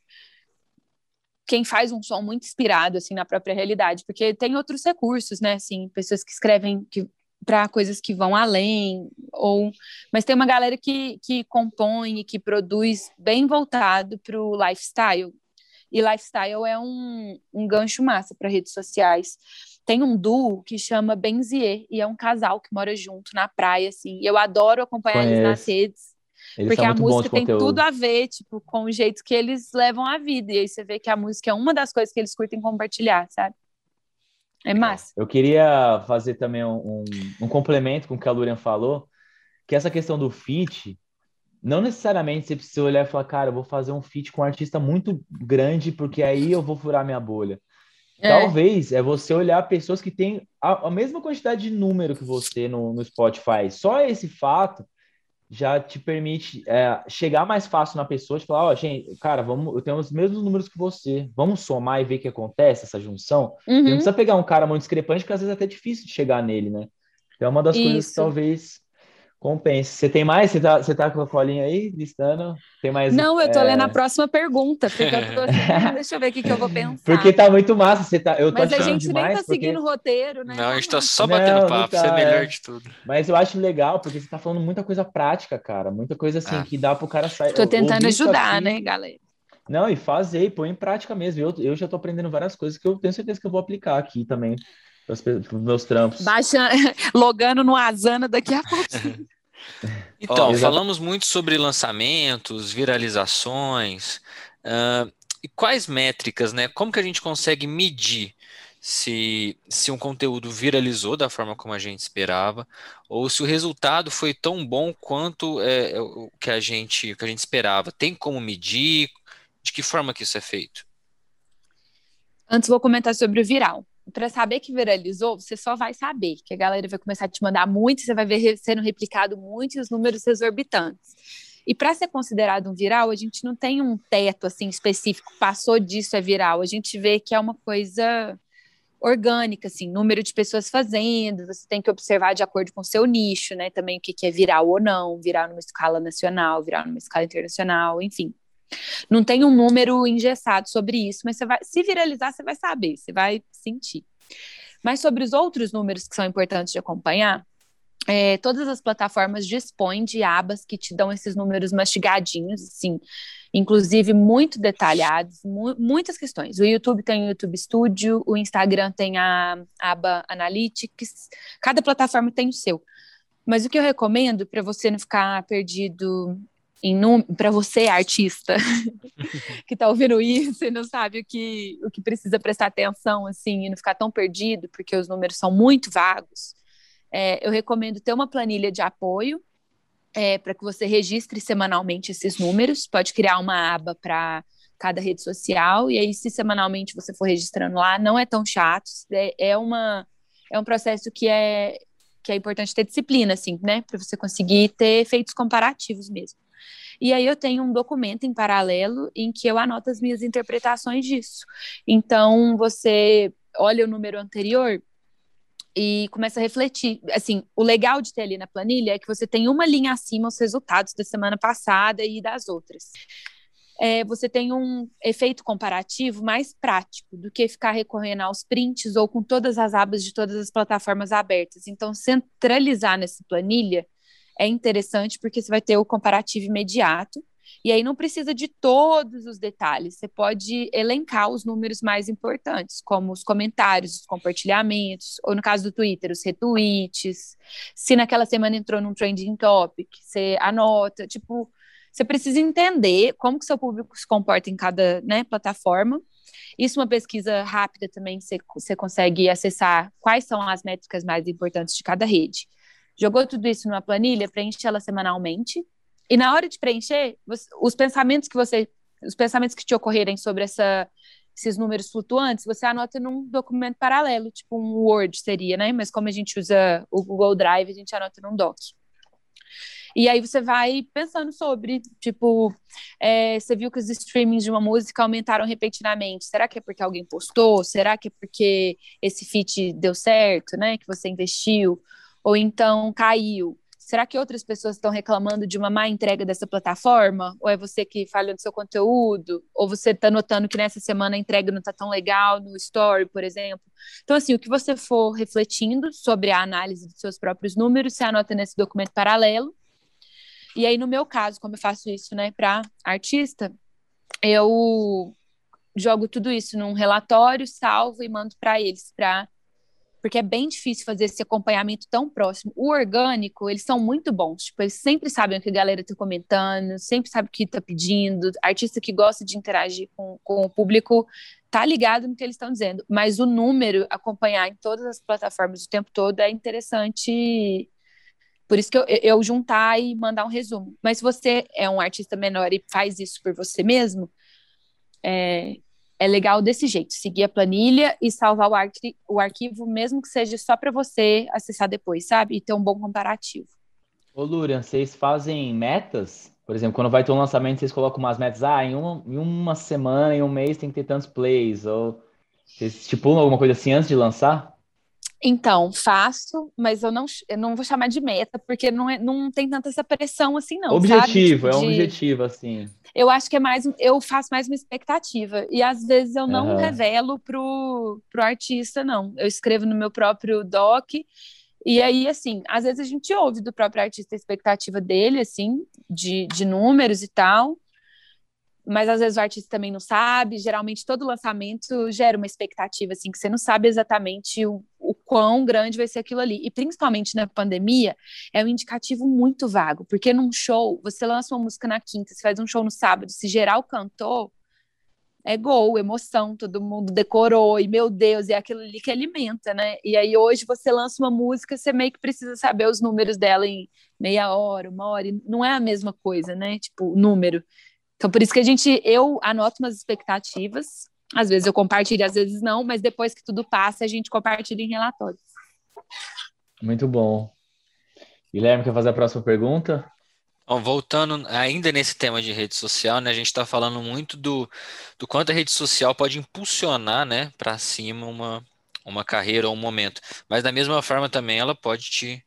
quem faz um som muito inspirado assim na própria realidade, porque tem outros recursos, né? Assim, pessoas que escrevem que para coisas que vão além, ou mas tem uma galera que, que compõe e que produz bem voltado para o lifestyle. E lifestyle é um, um gancho massa para redes sociais. Tem um duo que chama Benzier, e é um casal que mora junto na praia, assim. E eu adoro acompanhar Conheço. eles nas redes. Eles porque a música tem conteúdo. tudo a ver, tipo, com o jeito que eles levam a vida. E aí você vê que a música é uma das coisas que eles curtem compartilhar, sabe? É massa.
Eu queria fazer também um, um, um complemento com o que a Lurian falou, que essa questão do fit, não necessariamente você precisa olhar e falar, cara, eu vou fazer um fit com um artista muito grande, porque aí eu vou furar minha bolha. É. Talvez é você olhar pessoas que têm a, a mesma quantidade de número que você no, no Spotify. Só esse fato já te permite é, chegar mais fácil na pessoa e falar, ó, oh, gente, cara, vamos, eu tenho os mesmos números que você, vamos somar e ver o que acontece, essa junção. Uhum. Não precisa pegar um cara muito discrepante, porque às vezes é até difícil de chegar nele, né? Então é uma das Isso. coisas que talvez Compensa. Você tem mais? Você tá, você tá com a colinha aí, listando? Tem mais?
Não, eu tô é... lendo a próxima pergunta. Eu tô assim, deixa eu ver o que, que eu vou pensar.
Porque tá muito massa. Você tá, eu tô
Mas
a
gente
nem
tá porque... seguindo o roteiro, né?
Não, a gente tá só batendo não, papo. Tá, você é melhor é. de tudo.
Mas eu acho legal, porque você tá falando muita coisa prática, cara. Muita coisa assim ah. que dá pro cara sair.
Tô tentando ajudar, assim. né, galera?
Não, e fazer, põe em prática mesmo. Eu, eu já tô aprendendo várias coisas que eu tenho certeza que eu vou aplicar aqui também. Para os meus trampos.
Baixa, logando no Asana daqui a pouco.
Então, oh, falamos muito sobre lançamentos, viralizações. Uh, e quais métricas, né? Como que a gente consegue medir se, se um conteúdo viralizou da forma como a gente esperava, ou se o resultado foi tão bom quanto é, é o que a gente que a gente esperava? Tem como medir? De que forma que isso é feito?
Antes vou comentar sobre o viral para saber que viralizou, você só vai saber, que a galera vai começar a te mandar muito, você vai ver sendo replicado muito e os números exorbitantes. E para ser considerado um viral, a gente não tem um teto assim específico, passou disso é viral. A gente vê que é uma coisa orgânica, assim, número de pessoas fazendo, você tem que observar de acordo com o seu nicho, né? Também o que, que é viral ou não, viral numa escala nacional, viral numa escala internacional, enfim. Não tem um número engessado sobre isso, mas você vai, se viralizar, você vai saber, você vai sentir. Mas sobre os outros números que são importantes de acompanhar, é, todas as plataformas dispõem de abas que te dão esses números mastigadinhos, assim, inclusive muito detalhados, mu muitas questões. O YouTube tem o YouTube Studio, o Instagram tem a aba Analytics, cada plataforma tem o seu. Mas o que eu recomendo para você não ficar perdido para você, artista, que está ouvindo isso e não sabe o que, o que precisa prestar atenção, assim, e não ficar tão perdido, porque os números são muito vagos, é, eu recomendo ter uma planilha de apoio é, para que você registre semanalmente esses números. Pode criar uma aba para cada rede social, e aí, se semanalmente você for registrando lá, não é tão chato, é, é, uma, é um processo que é, que é importante ter disciplina, assim, né, para você conseguir ter efeitos comparativos mesmo. E aí eu tenho um documento em paralelo em que eu anoto as minhas interpretações disso. Então, você olha o número anterior e começa a refletir. Assim, o legal de ter ali na planilha é que você tem uma linha acima os resultados da semana passada e das outras. É, você tem um efeito comparativo mais prático do que ficar recorrendo aos prints ou com todas as abas de todas as plataformas abertas. Então, centralizar nessa planilha é interessante porque você vai ter o comparativo imediato. E aí não precisa de todos os detalhes, você pode elencar os números mais importantes, como os comentários, os compartilhamentos, ou no caso do Twitter, os retweets. Se naquela semana entrou num trending topic, você anota, tipo, você precisa entender como que seu público se comporta em cada né, plataforma. Isso uma pesquisa rápida também, você, você consegue acessar quais são as métricas mais importantes de cada rede jogou tudo isso numa planilha, preenche ela semanalmente. E na hora de preencher, você, os pensamentos que você, os pensamentos que te ocorrerem sobre essa, esses números flutuantes, você anota num documento paralelo, tipo um Word seria, né? Mas como a gente usa o Google Drive, a gente anota num doc. E aí você vai pensando sobre, tipo, é, você viu que os streamings de uma música aumentaram repentinamente. Será que é porque alguém postou? Será que é porque esse feat deu certo, né? Que você investiu? Ou então caiu. Será que outras pessoas estão reclamando de uma má entrega dessa plataforma? Ou é você que falha no seu conteúdo? Ou você está notando que nessa semana a entrega não está tão legal no Story, por exemplo? Então, assim, o que você for refletindo sobre a análise dos seus próprios números, você anota nesse documento paralelo. E aí, no meu caso, como eu faço isso, né, para artista, eu jogo tudo isso num relatório, salvo e mando para eles, para porque é bem difícil fazer esse acompanhamento tão próximo. O orgânico, eles são muito bons, tipo, eles sempre sabem o que a galera está comentando, sempre sabe o que está pedindo, artista que gosta de interagir com, com o público tá ligado no que eles estão dizendo, mas o número, acompanhar em todas as plataformas o tempo todo é interessante. Por isso que eu, eu juntar e mandar um resumo. Mas se você é um artista menor e faz isso por você mesmo, é, é legal desse jeito, seguir a planilha e salvar o, arqui o arquivo, mesmo que seja só para você acessar depois, sabe? E ter um bom comparativo.
Ô, Lurian, vocês fazem metas? Por exemplo, quando vai ter um lançamento, vocês colocam umas metas, ah, em uma, em uma semana, em um mês tem que ter tantos plays, ou vocês estipulam alguma coisa assim antes de lançar?
Então, faço, mas eu não, eu não vou chamar de meta, porque não, é, não tem tanta essa pressão assim, não.
Objetivo, tipo, é um objetivo, assim.
Eu acho que é mais, eu faço mais uma expectativa. E às vezes eu não uhum. revelo pro, pro artista, não. Eu escrevo no meu próprio doc. E aí, assim, às vezes a gente ouve do próprio artista a expectativa dele, assim, de, de números e tal mas às vezes o artista também não sabe. Geralmente todo lançamento gera uma expectativa assim que você não sabe exatamente o, o quão grande vai ser aquilo ali. E principalmente na pandemia é um indicativo muito vago, porque num show você lança uma música na quinta, você faz um show no sábado, se geral cantou é gol, emoção, todo mundo decorou, e meu Deus, é aquilo ali que alimenta, né? E aí hoje você lança uma música, você meio que precisa saber os números dela em meia hora, uma hora, e não é a mesma coisa, né? Tipo, número. Então, por isso que a gente, eu anoto umas expectativas, às vezes eu compartilho, às vezes não, mas depois que tudo passa, a gente compartilha em relatórios.
Muito bom. Guilherme, quer fazer a próxima pergunta?
Bom, voltando ainda nesse tema de rede social, né, a gente está falando muito do, do quanto a rede social pode impulsionar né, para cima uma, uma carreira ou um momento. Mas da mesma forma também ela pode te,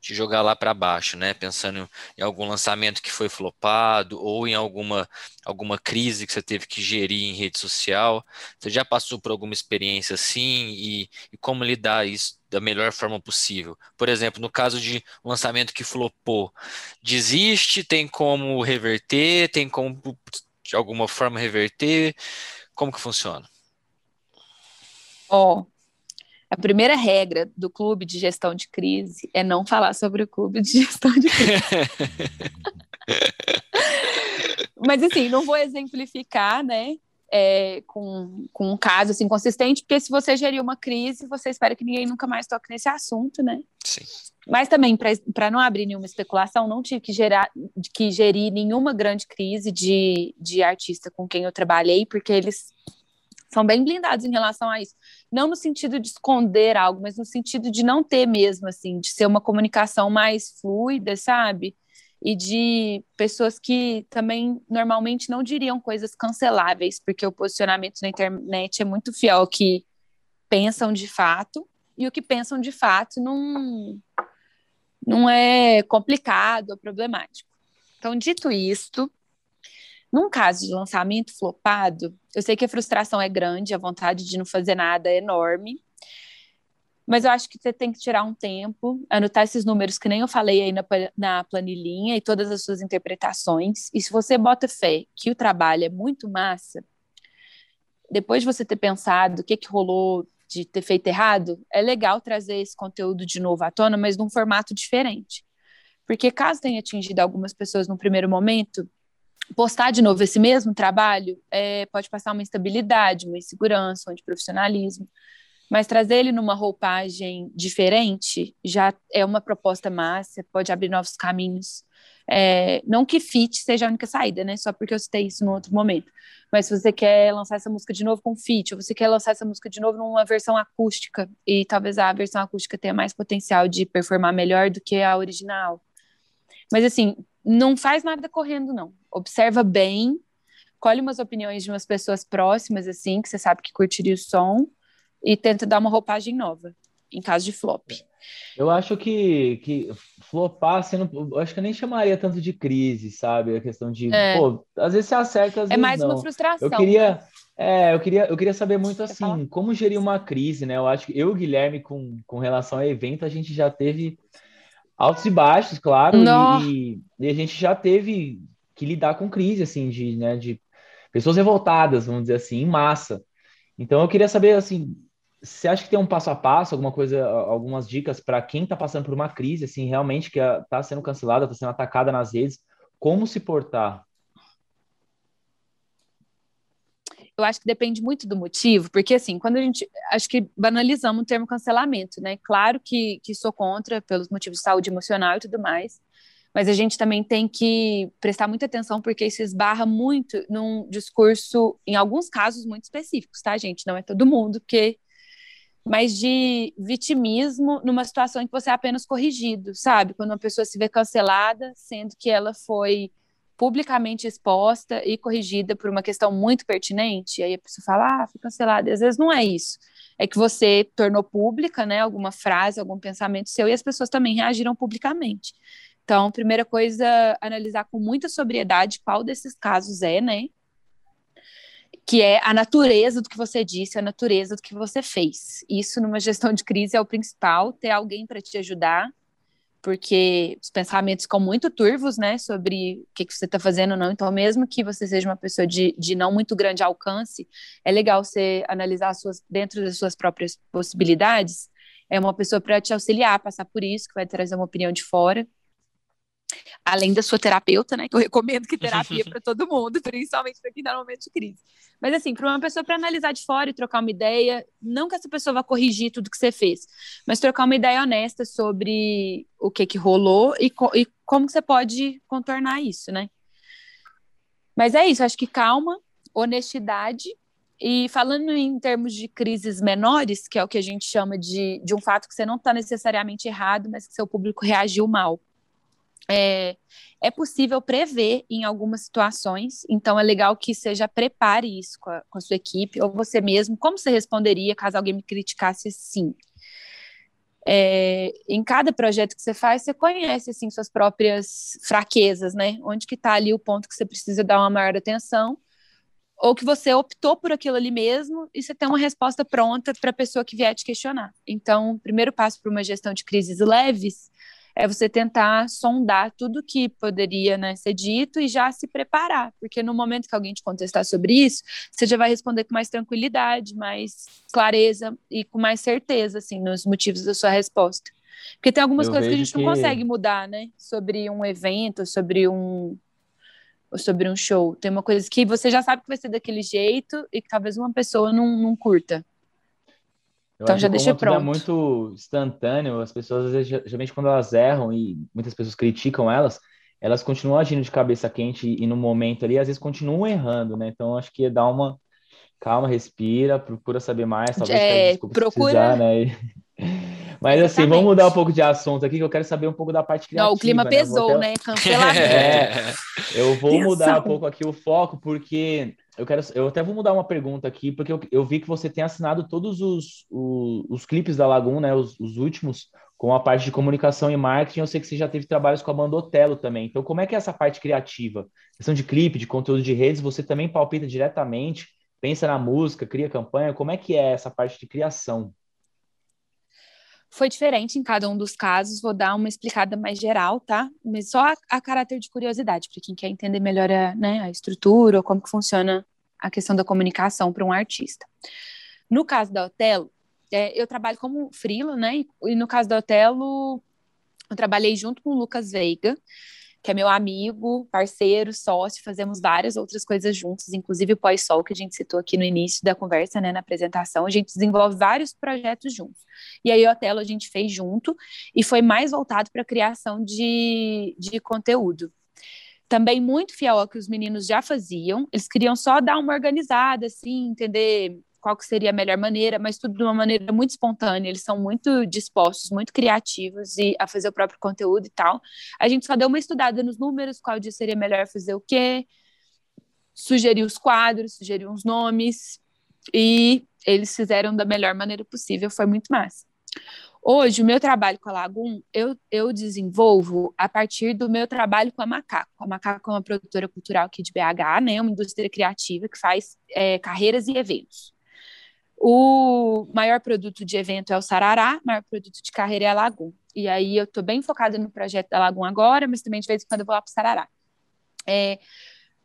te jogar lá para baixo, né? Pensando em algum lançamento que foi flopado ou em alguma, alguma crise que você teve que gerir em rede social. Você já passou por alguma experiência assim e, e como lidar isso da melhor forma possível? Por exemplo, no caso de um lançamento que flopou, desiste, tem como reverter, tem como de alguma forma reverter? Como que funciona?
Ó, oh, a primeira regra do clube de gestão de crise é não falar sobre o clube de gestão de crise. Mas assim, não vou exemplificar, né? É, com, com um caso assim consistente, porque se você gerir uma crise, você espera que ninguém nunca mais toque nesse assunto, né?
Sim.
Mas também, para não abrir nenhuma especulação, não tive que, gerar, que gerir nenhuma grande crise de, de artista com quem eu trabalhei, porque eles são bem blindados em relação a isso. Não no sentido de esconder algo, mas no sentido de não ter mesmo, assim, de ser uma comunicação mais fluida, sabe? E de pessoas que também normalmente não diriam coisas canceláveis, porque o posicionamento na internet é muito fiel ao que pensam de fato, e o que pensam de fato não, não é complicado ou problemático. Então, dito isto, num caso de lançamento flopado, eu sei que a frustração é grande, a vontade de não fazer nada é enorme, mas eu acho que você tem que tirar um tempo, anotar esses números que nem eu falei aí na, na planilhinha e todas as suas interpretações. E se você bota fé que o trabalho é muito massa, depois de você ter pensado o que, que rolou de ter feito errado, é legal trazer esse conteúdo de novo à tona, mas num formato diferente. Porque caso tenha atingido algumas pessoas no primeiro momento, postar de novo esse mesmo trabalho é, pode passar uma instabilidade, uma insegurança, um profissionalismo, mas trazer ele numa roupagem diferente já é uma proposta massa, pode abrir novos caminhos. É, não que fit seja a única saída, né? Só porque eu citei isso no outro momento. Mas se você quer lançar essa música de novo com fit, ou você quer lançar essa música de novo numa versão acústica, e talvez a versão acústica tenha mais potencial de performar melhor do que a original. Mas assim, não faz nada correndo, não. Observa bem, colhe umas opiniões de umas pessoas próximas, assim, que você sabe que curtiria o som, e tenta dar uma roupagem nova, em caso de flop.
Eu acho que, que flopar, você não, eu acho que eu nem chamaria tanto de crise, sabe? A questão de, é. pô, às vezes você acerta, às
é
vezes
mais
não.
uma frustração.
Eu queria, é, eu queria, eu queria saber muito assim, como gerir uma crise, né? Eu acho que eu, Guilherme, com, com relação ao evento, a gente já teve altos e baixos, claro, e, e, a gente já teve que lidar com crise, assim, de, né, de pessoas revoltadas, vamos dizer assim, em massa. Então eu queria saber, assim, você acha que tem um passo a passo, alguma coisa, algumas dicas para quem está passando por uma crise, assim, realmente que está sendo cancelada, está sendo atacada nas redes, como se portar?
Eu acho que depende muito do motivo, porque assim, quando a gente. Acho que banalizamos o termo cancelamento, né? Claro que, que sou contra pelos motivos de saúde emocional e tudo mais, mas a gente também tem que prestar muita atenção porque isso esbarra muito num discurso, em alguns casos muito específicos, tá, gente? Não é todo mundo, porque mas de vitimismo numa situação em que você é apenas corrigido, sabe? Quando uma pessoa se vê cancelada, sendo que ela foi publicamente exposta e corrigida por uma questão muito pertinente, aí a pessoa fala, ah, fui cancelada. E às vezes não é isso. É que você tornou pública, né, alguma frase, algum pensamento seu, e as pessoas também reagiram publicamente. Então, primeira coisa, analisar com muita sobriedade qual desses casos é, né? que é a natureza do que você disse, a natureza do que você fez. Isso numa gestão de crise é o principal, ter alguém para te ajudar, porque os pensamentos ficam muito turvos, né, sobre o que, que você está fazendo ou não. Então, mesmo que você seja uma pessoa de, de não muito grande alcance, é legal você analisar suas, dentro das suas próprias possibilidades. É uma pessoa para te auxiliar a passar por isso, que vai trazer uma opinião de fora além da sua terapeuta, né? Que eu recomendo que terapia para todo mundo, principalmente para quem está no momento de crise. Mas assim, para uma pessoa para analisar de fora e trocar uma ideia, não que essa pessoa vá corrigir tudo que você fez, mas trocar uma ideia honesta sobre o que que rolou e, co e como que você pode contornar isso, né? Mas é isso, acho que calma, honestidade e falando em termos de crises menores, que é o que a gente chama de, de um fato que você não está necessariamente errado, mas que seu público reagiu mal é, é possível prever em algumas situações, então é legal que já prepare isso com a, com a sua equipe, ou você mesmo, como você responderia caso alguém me criticasse assim? É, em cada projeto que você faz, você conhece assim suas próprias fraquezas, né? Onde que está ali o ponto que você precisa dar uma maior atenção, ou que você optou por aquilo ali mesmo e você tem uma resposta pronta para a pessoa que vier te questionar. Então, o primeiro passo para uma gestão de crises leves é você tentar sondar tudo que poderia né, ser dito e já se preparar, porque no momento que alguém te contestar sobre isso, você já vai responder com mais tranquilidade, mais clareza e com mais certeza, assim, nos motivos da sua resposta. Porque tem algumas Eu coisas que a gente que... não consegue mudar, né? Sobre um evento, sobre um sobre um show. Tem uma coisa que você já sabe que vai ser daquele jeito e que talvez uma pessoa não, não curta.
Eu então já deixa é pronto. É muito instantâneo, as pessoas, às vezes, geralmente quando elas erram e muitas pessoas criticam elas, elas continuam agindo de cabeça quente e no momento ali, às vezes continuam errando, né? Então acho que dá uma calma, respira, procura saber mais, talvez
é, procura... precisar, né?
Mas assim, vamos mudar um pouco de assunto aqui, que eu quero saber um pouco da parte criativa.
Não, o clima
né?
pesou, até... né? Cancelamento.
É, eu vou mudar um pouco aqui o foco, porque eu quero, eu até vou mudar uma pergunta aqui, porque eu, eu vi que você tem assinado todos os, os, os clipes da Lagoon, né? Os, os, últimos, com a parte de comunicação e marketing. Eu sei que você já teve trabalhos com a banda Otelo também. Então, como é que é essa parte criativa? Questão de clipe, de conteúdo de redes, você também palpita diretamente, pensa na música, cria campanha. Como é que é essa parte de criação?
Foi diferente em cada um dos casos, vou dar uma explicada mais geral, tá? Mas só a, a caráter de curiosidade, para quem quer entender melhor a, né, a estrutura ou como que funciona a questão da comunicação para um artista. No caso da Otelo, é, eu trabalho como freela, né? E, e no caso da Otelo, eu trabalhei junto com o Lucas Veiga, que é meu amigo, parceiro, sócio, fazemos várias outras coisas juntos, inclusive o Pós-Sol, que a gente citou aqui no início da conversa, né, na apresentação, a gente desenvolve vários projetos juntos. E aí o Otelo a gente fez junto, e foi mais voltado para a criação de, de conteúdo. Também muito fiel ao que os meninos já faziam, eles queriam só dar uma organizada, assim, entender qual que seria a melhor maneira, mas tudo de uma maneira muito espontânea. Eles são muito dispostos, muito criativos e a fazer o próprio conteúdo e tal. A gente só deu uma estudada nos números, qual dia seria melhor fazer o quê, sugeriu os quadros, sugeriu os nomes e eles fizeram da melhor maneira possível. Foi muito massa. Hoje, o meu trabalho com a Lagum, eu, eu desenvolvo a partir do meu trabalho com a Macaco. A Macaco é uma produtora cultural aqui de BH, né? Uma indústria criativa que faz é, carreiras e eventos. O maior produto de evento é o Sarará, maior produto de carreira é a Lagoon. E aí eu estou bem focada no projeto da Lagoon agora, mas também de vez em quando eu vou lá para o Sarará. É,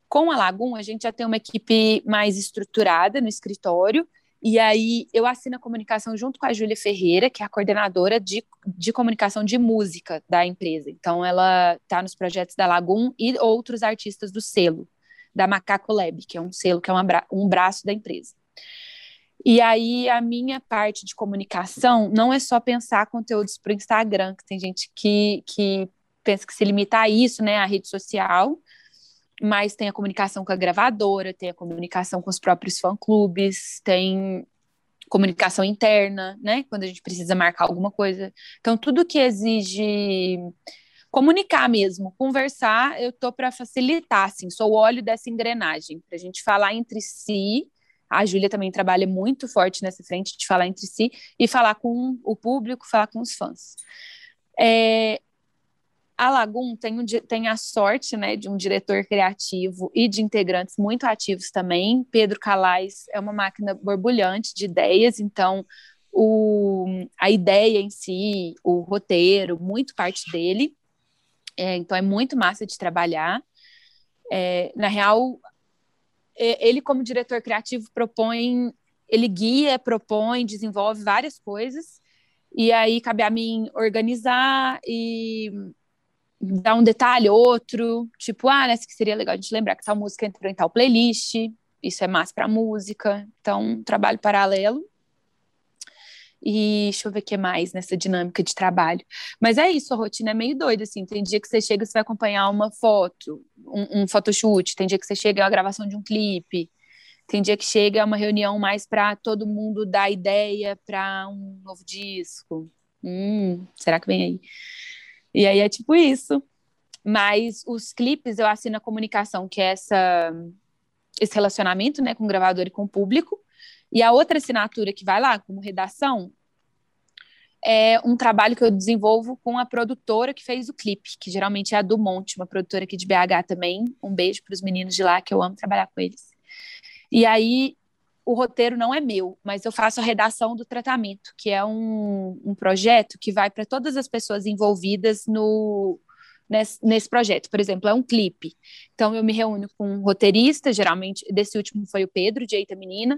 com a Lagoon, a gente já tem uma equipe mais estruturada no escritório, E aí eu assino a comunicação junto com a Júlia Ferreira, que é a coordenadora de, de comunicação de música da empresa. Então ela está nos projetos da Lagum e outros artistas do selo, da Macaco Lab, que é um selo que é um, um braço da empresa. E aí a minha parte de comunicação não é só pensar conteúdos para o Instagram, que tem gente que, que pensa que se limita a isso, né, a rede social, mas tem a comunicação com a gravadora, tem a comunicação com os próprios fã-clubes, tem comunicação interna, né, quando a gente precisa marcar alguma coisa. Então, tudo que exige comunicar mesmo, conversar, eu tô para facilitar, assim, sou o óleo dessa engrenagem, para a gente falar entre si a Júlia também trabalha muito forte nessa frente de falar entre si e falar com o público, falar com os fãs. É, a Lagum tem, um, tem a sorte né, de um diretor criativo e de integrantes muito ativos também. Pedro Calais é uma máquina borbulhante de ideias, então o, a ideia em si, o roteiro, muito parte dele. É, então é muito massa de trabalhar. É, na real, ele, como diretor criativo, propõe, ele guia, propõe, desenvolve várias coisas, e aí cabe a mim organizar e dar um detalhe, outro, tipo, ah, nessa que seria legal a gente lembrar que tal música entrou em tal playlist, isso é massa para música, então, trabalho paralelo. E deixa eu ver o que mais nessa dinâmica de trabalho. Mas é isso, a rotina é meio doida, assim. Tem dia que você chega e você vai acompanhar uma foto, um, um photoshoot. Tem dia que você chega é a gravação de um clipe. Tem dia que chega é uma reunião mais para todo mundo dar ideia para um novo disco. Hum, será que vem aí? E aí é tipo isso. Mas os clipes eu assino a comunicação, que é essa, esse relacionamento né, com o gravador e com o público. E a outra assinatura que vai lá, como redação, é um trabalho que eu desenvolvo com a produtora que fez o clipe, que geralmente é a do Monte, uma produtora aqui de BH também. Um beijo para os meninos de lá, que eu amo trabalhar com eles. E aí, o roteiro não é meu, mas eu faço a redação do tratamento, que é um, um projeto que vai para todas as pessoas envolvidas no, nesse, nesse, projeto. Por exemplo, é um clipe. Então, eu me reúno com um roteirista, geralmente, desse último foi o Pedro, de Eita Menina,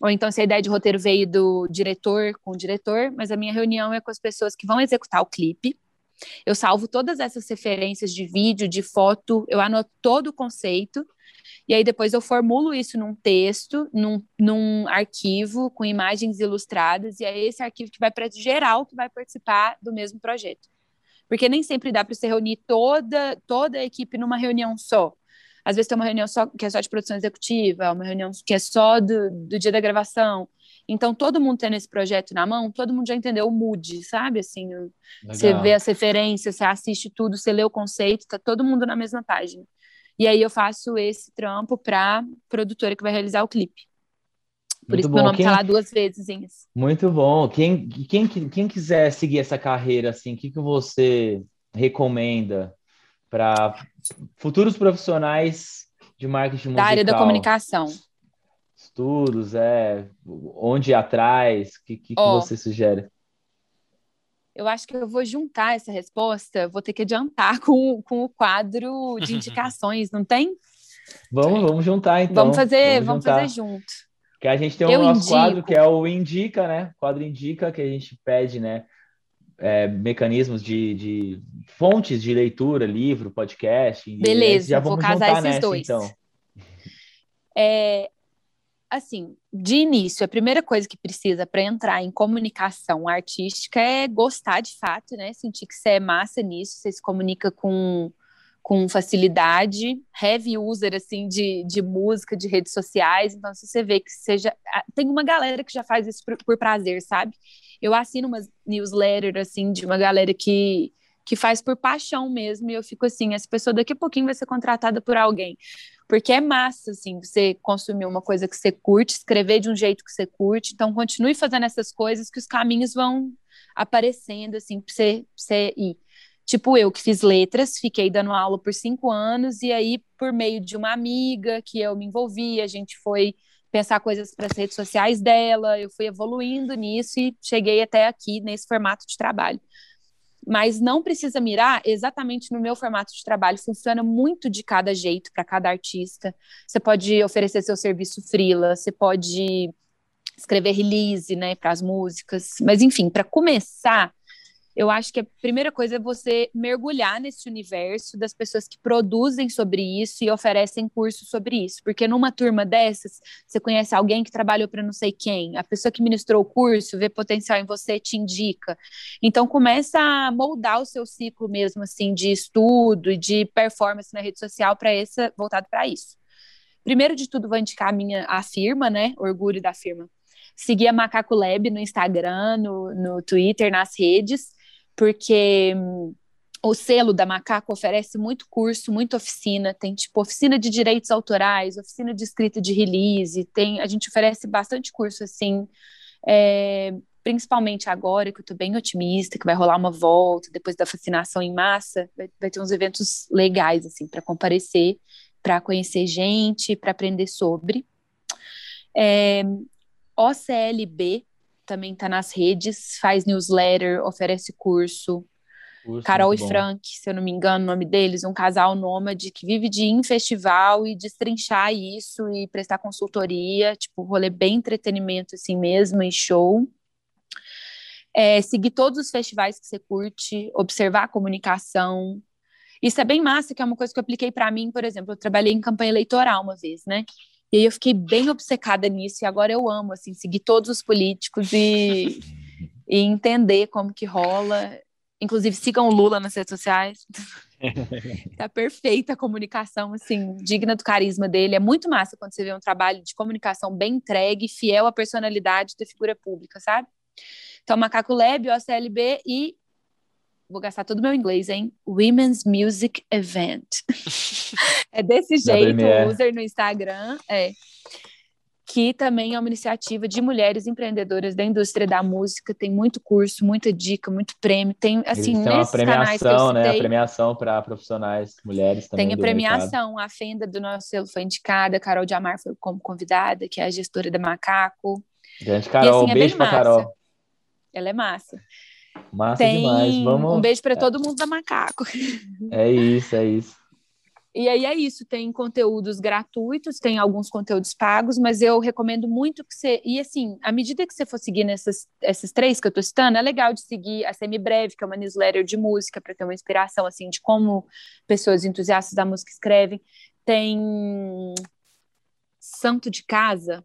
ou então se a ideia de roteiro veio do diretor com o diretor, mas a minha reunião é com as pessoas que vão executar o clipe. Eu salvo todas essas referências de vídeo, de foto, eu anoto todo o conceito, e aí depois eu formulo isso num texto, num, num arquivo com imagens ilustradas, e é esse arquivo que vai para geral que vai participar do mesmo projeto. Porque nem sempre dá para você reunir toda, toda a equipe numa reunião só. Às vezes tem uma reunião só que é só de produção executiva, uma reunião que é só do, do dia da gravação. Então, todo mundo tendo esse projeto na mão, todo mundo já entendeu o mood, sabe? Assim, Legal. você vê as referências, você assiste tudo, você lê o conceito, tá todo mundo na mesma página. E aí eu faço esse trampo para produtora que vai realizar o clipe. Por Muito isso bom. meu nome quem... tá lá duas vezes.
Muito bom. Quem, quem, quem quiser seguir essa carreira, assim, o que, que você recomenda para futuros profissionais de marketing musical.
Da área da comunicação.
Estudos, é, onde ir atrás, o que, que, oh, que você sugere?
Eu acho que eu vou juntar essa resposta, vou ter que adiantar com, com o quadro de indicações, não tem?
Vamos, vamos juntar então.
Vamos fazer, vamos, vamos fazer junto.
Que a gente tem o eu nosso indico. quadro que é o Indica, né? O quadro Indica que a gente pede, né? É, mecanismos de, de, fontes de leitura, livro, podcast.
Beleza, já vamos vou casar esses nessa, dois. Então. É, assim, de início, a primeira coisa que precisa para entrar em comunicação artística é gostar de fato, né? Sentir que você é massa nisso, você se comunica com, com facilidade, heavy user, assim, de, de música, de redes sociais. Então, se você vê que seja... Tem uma galera que já faz isso por, por prazer, sabe? Eu assino uma newsletter, assim, de uma galera que, que faz por paixão mesmo, e eu fico assim, essa pessoa daqui a pouquinho vai ser contratada por alguém. Porque é massa, assim, você consumir uma coisa que você curte, escrever de um jeito que você curte, então continue fazendo essas coisas que os caminhos vão aparecendo, assim, pra você, você ir. Tipo eu, que fiz letras, fiquei dando aula por cinco anos, e aí, por meio de uma amiga que eu me envolvi, a gente foi pensar coisas para as redes sociais dela, eu fui evoluindo nisso e cheguei até aqui nesse formato de trabalho. Mas não precisa mirar exatamente no meu formato de trabalho, funciona muito de cada jeito para cada artista. Você pode oferecer seu serviço freela, você pode escrever release, né, para as músicas. Mas enfim, para começar, eu acho que a primeira coisa é você mergulhar nesse universo das pessoas que produzem sobre isso e oferecem cursos sobre isso. Porque numa turma dessas, você conhece alguém que trabalhou para não sei quem, a pessoa que ministrou o curso vê potencial em você, te indica. Então começa a moldar o seu ciclo mesmo assim de estudo e de performance na rede social para esse voltado para isso. Primeiro de tudo, vou indicar a minha a firma, né? Orgulho da firma. Seguir a Macaco Lab no Instagram, no, no Twitter, nas redes porque hum, o selo da Macaco oferece muito curso, muita oficina, tem tipo oficina de direitos autorais, oficina de escrita de release, tem, a gente oferece bastante curso assim, é, principalmente agora que eu estou bem otimista, que vai rolar uma volta depois da vacinação em massa, vai, vai ter uns eventos legais assim para comparecer, para conhecer gente, para aprender sobre. É, OCLB também está nas redes, faz newsletter, oferece curso. curso Carol e bom. Frank, se eu não me engano, o nome deles, um casal nômade que vive de ir em festival e destrinchar isso e prestar consultoria, tipo, rolê bem entretenimento assim mesmo e show. É, seguir todos os festivais que você curte, observar a comunicação. Isso é bem massa, que é uma coisa que eu apliquei para mim, por exemplo, eu trabalhei em campanha eleitoral uma vez, né? E aí eu fiquei bem obcecada nisso e agora eu amo assim seguir todos os políticos e, e entender como que rola. Inclusive sigam o Lula nas redes sociais. tá perfeita a comunicação, assim, digna do carisma dele. É muito massa quando você vê um trabalho de comunicação bem entregue, fiel à personalidade da figura pública, sabe? Então, Macaco Lab, OCLB e vou gastar todo o meu inglês, hein? Women's Music Event. é desse jeito o user no Instagram, é. Que também é uma iniciativa de mulheres empreendedoras da indústria da música, tem muito curso, muita dica, muito prêmio, tem assim,
Eles uma premiação, né? A premiação para profissionais mulheres também.
Tem a premiação, mercado. a Fenda do nosso selo foi indicada, Carol de Amar foi como convidada, que é a gestora da Macaco.
Grande Carol, e, assim, é beijo pra Carol.
Ela é massa.
Massa Tem demais. Vamos...
Um beijo para todo mundo da Macaco.
É isso, é isso.
E aí é isso, tem conteúdos gratuitos, tem alguns conteúdos pagos, mas eu recomendo muito que você. E assim, à medida que você for seguir nessas esses três que eu tô citando, é legal de seguir a Semibreve, que é uma newsletter de música, para ter uma inspiração assim de como pessoas entusiastas da música escrevem. Tem Santo de Casa,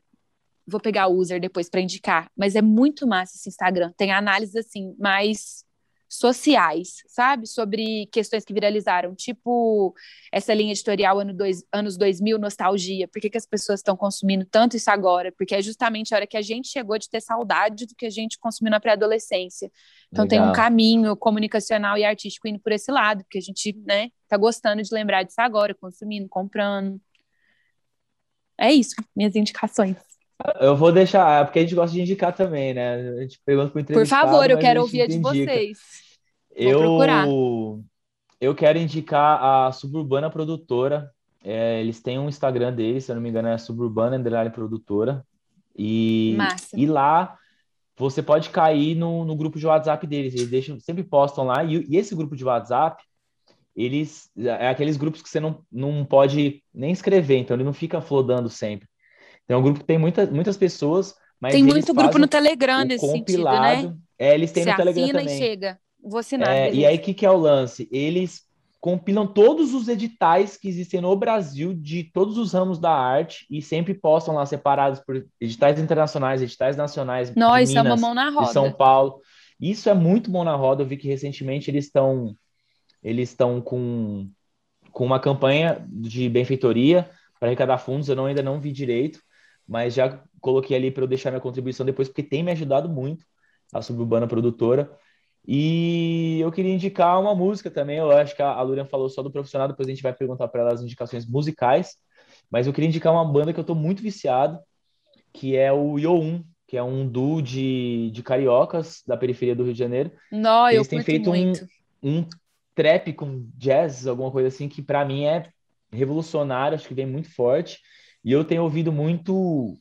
vou pegar o user depois para indicar, mas é muito massa esse Instagram. Tem análises assim mais sociais, sabe? Sobre questões que viralizaram, tipo essa linha editorial ano dois, anos 2000, nostalgia. Por que, que as pessoas estão consumindo tanto isso agora? Porque é justamente a hora que a gente chegou de ter saudade do que a gente consumiu na pré-adolescência. Então Legal. tem um caminho comunicacional e artístico indo por esse lado, porque a gente, né, tá gostando de lembrar disso agora, consumindo, comprando. É isso, minhas indicações.
Eu vou deixar, é porque a gente gosta de indicar também, né? A gente pergunta pro
Por favor, eu quero ouvir a de vocês.
Vou eu, procurar. eu quero indicar a Suburbana Produtora. É, eles têm um Instagram deles, se eu não me engano, é Suburbana Underline Produtora. E, Massa. e lá você pode cair no, no grupo de WhatsApp deles. Eles deixam, sempre postam lá. E, e esse grupo de WhatsApp, eles é aqueles grupos que você não, não pode nem escrever, então ele não fica flodando sempre. Tem um grupo que tem muita, muitas pessoas, mas
tem muito grupo no Telegram nesse compilado. sentido, né?
É, eles têm Você no Telegram assina também.
e chega. Vou assinar.
É, e aí, o que, que é o lance? Eles compilam todos os editais que existem no Brasil de todos os ramos da arte e sempre postam lá separados por editais internacionais, editais nacionais.
Nós, é uma mão na roda.
De São Paulo. Isso é muito bom na roda. Eu vi que recentemente eles estão eles estão com, com uma campanha de benfeitoria para arrecadar fundos. Eu não, ainda não vi direito, mas já coloquei ali para eu deixar minha contribuição depois, porque tem me ajudado muito a Suburbana Produtora. E eu queria indicar uma música também. Eu acho que a Lurian falou só do profissional, depois a gente vai perguntar para ela as indicações musicais. Mas eu queria indicar uma banda que eu estou muito viciado, que é o Yo1, que é um duo de, de cariocas da periferia do Rio de Janeiro.
Não, Eles têm feito
um, um trap com jazz, alguma coisa assim, que para mim é revolucionário, acho que vem muito forte. E eu tenho ouvido muito,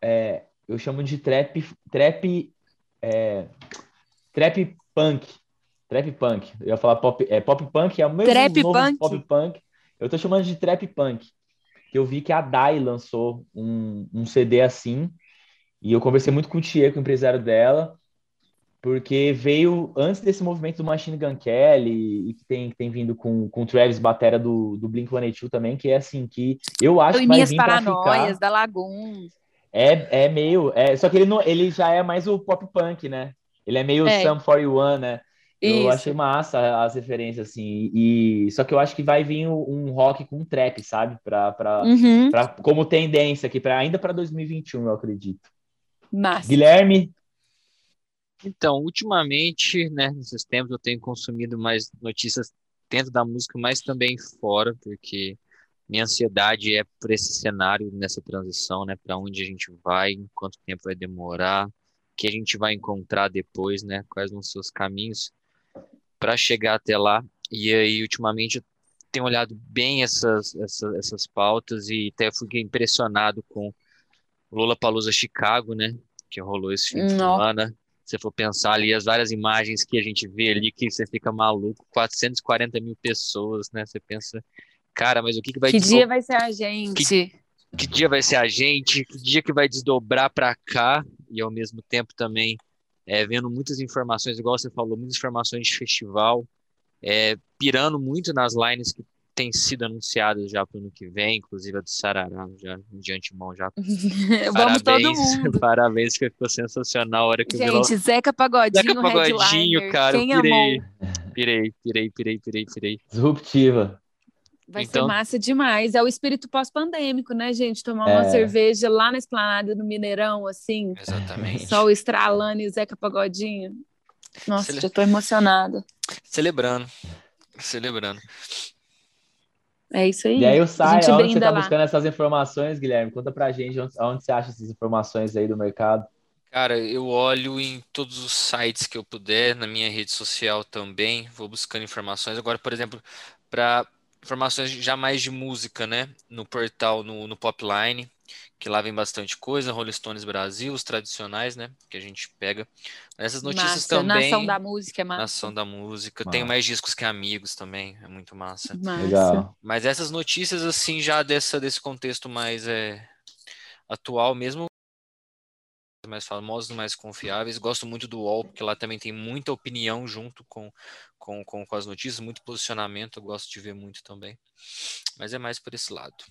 é, eu chamo de trap, trap, é, trap punk, trap punk. Eu ia falar pop, é, pop punk, é o mesmo trap novo punk. pop punk. Eu tô chamando de trap punk. Que eu vi que a Dai lançou um, um CD assim. E eu conversei muito com o Thier, com o empresário dela, porque veio antes desse movimento do Machine Gun Kelly e que tem, tem vindo com, com o Travis Batera do, do Blink-182 também, que é assim, que eu acho que vai
minhas
vir
paranoias
ficar...
da Lagoon.
É, é meio... É, só que ele, não, ele já é mais o pop punk, né? Ele é meio é. Sum 41, né? Eu Isso. achei massa as referências, assim. E, só que eu acho que vai vir um rock com trap, sabe? Pra, pra, uhum. pra, como tendência aqui, pra, ainda para 2021, eu acredito.
Massa.
Guilherme?
Então, ultimamente, né, nesses tempos, eu tenho consumido mais notícias dentro da música, mas também fora, porque minha ansiedade é por esse cenário, nessa transição, né? Para onde a gente vai, quanto tempo vai demorar, o que a gente vai encontrar depois, né? Quais vão ser os caminhos para chegar até lá. E aí, ultimamente, eu tenho olhado bem essas, essas, essas pautas e até fiquei impressionado com Lula Palusa Chicago, né? Que rolou esse fim de semana. Se for pensar ali as várias imagens que a gente vê ali, que você fica maluco, 440 mil pessoas, né? Você pensa, cara, mas o que, que vai
Que dia vai ser a gente?
Que, que dia vai ser a gente? Que dia que vai desdobrar para cá? E ao mesmo tempo também é, vendo muitas informações, igual você falou, muitas informações de festival, é, pirando muito nas lines que têm sido anunciadas já para o ano que vem, inclusive a do Sarará, já de antemão já.
Vamos parabéns, todo mundo.
Parabéns, que ficou sensacional a hora que
Gente,
eu
vi Zeca Pagodinho,
Zeca Pagodinho, cara,
Quem
pirei,
amou?
pirei, pirei, pirei, pirei, pirei.
Disruptiva.
Vai
Então-
ser massa demais. É o espírito pós-pandêmico, né, gente? Tomar
É.
uma cerveja lá na esplanada do Mineirão, assim,
Exatamente.
só o estralando e o Zeca Pagodinho. Nossa,
Cele-
já tô emocionada.
Celebrando. Celebrando.
É isso aí.
E aí o
a
Sai,
gente
onde você tá
lá.
buscando essas informações, Guilherme? Conta pra gente onde, onde você acha essas informações aí do mercado.
Cara, eu olho em todos os sites que eu puder, na minha rede social também, vou buscando informações. Agora, por exemplo, para informações já mais de música, né? No portal, no, no Popline, que lá vem bastante coisa, Rolling Stones Brasil, os tradicionais, né? Que a gente pega. Essas notícias
Massa.
também.
Nação da música é massa.
Nação da música. Tenho
Massa.
mais discos que amigos também, é muito massa.
Massa.
Legal.
Mas essas notícias, assim, já dessa, desse contexto mais é, atual mesmo, mais famosos, mais confiáveis. Gosto muito do UOL, porque lá também tem muita opinião junto com, com, com, com as notícias, muito posicionamento, eu gosto de ver muito também. Mas é mais por esse lado.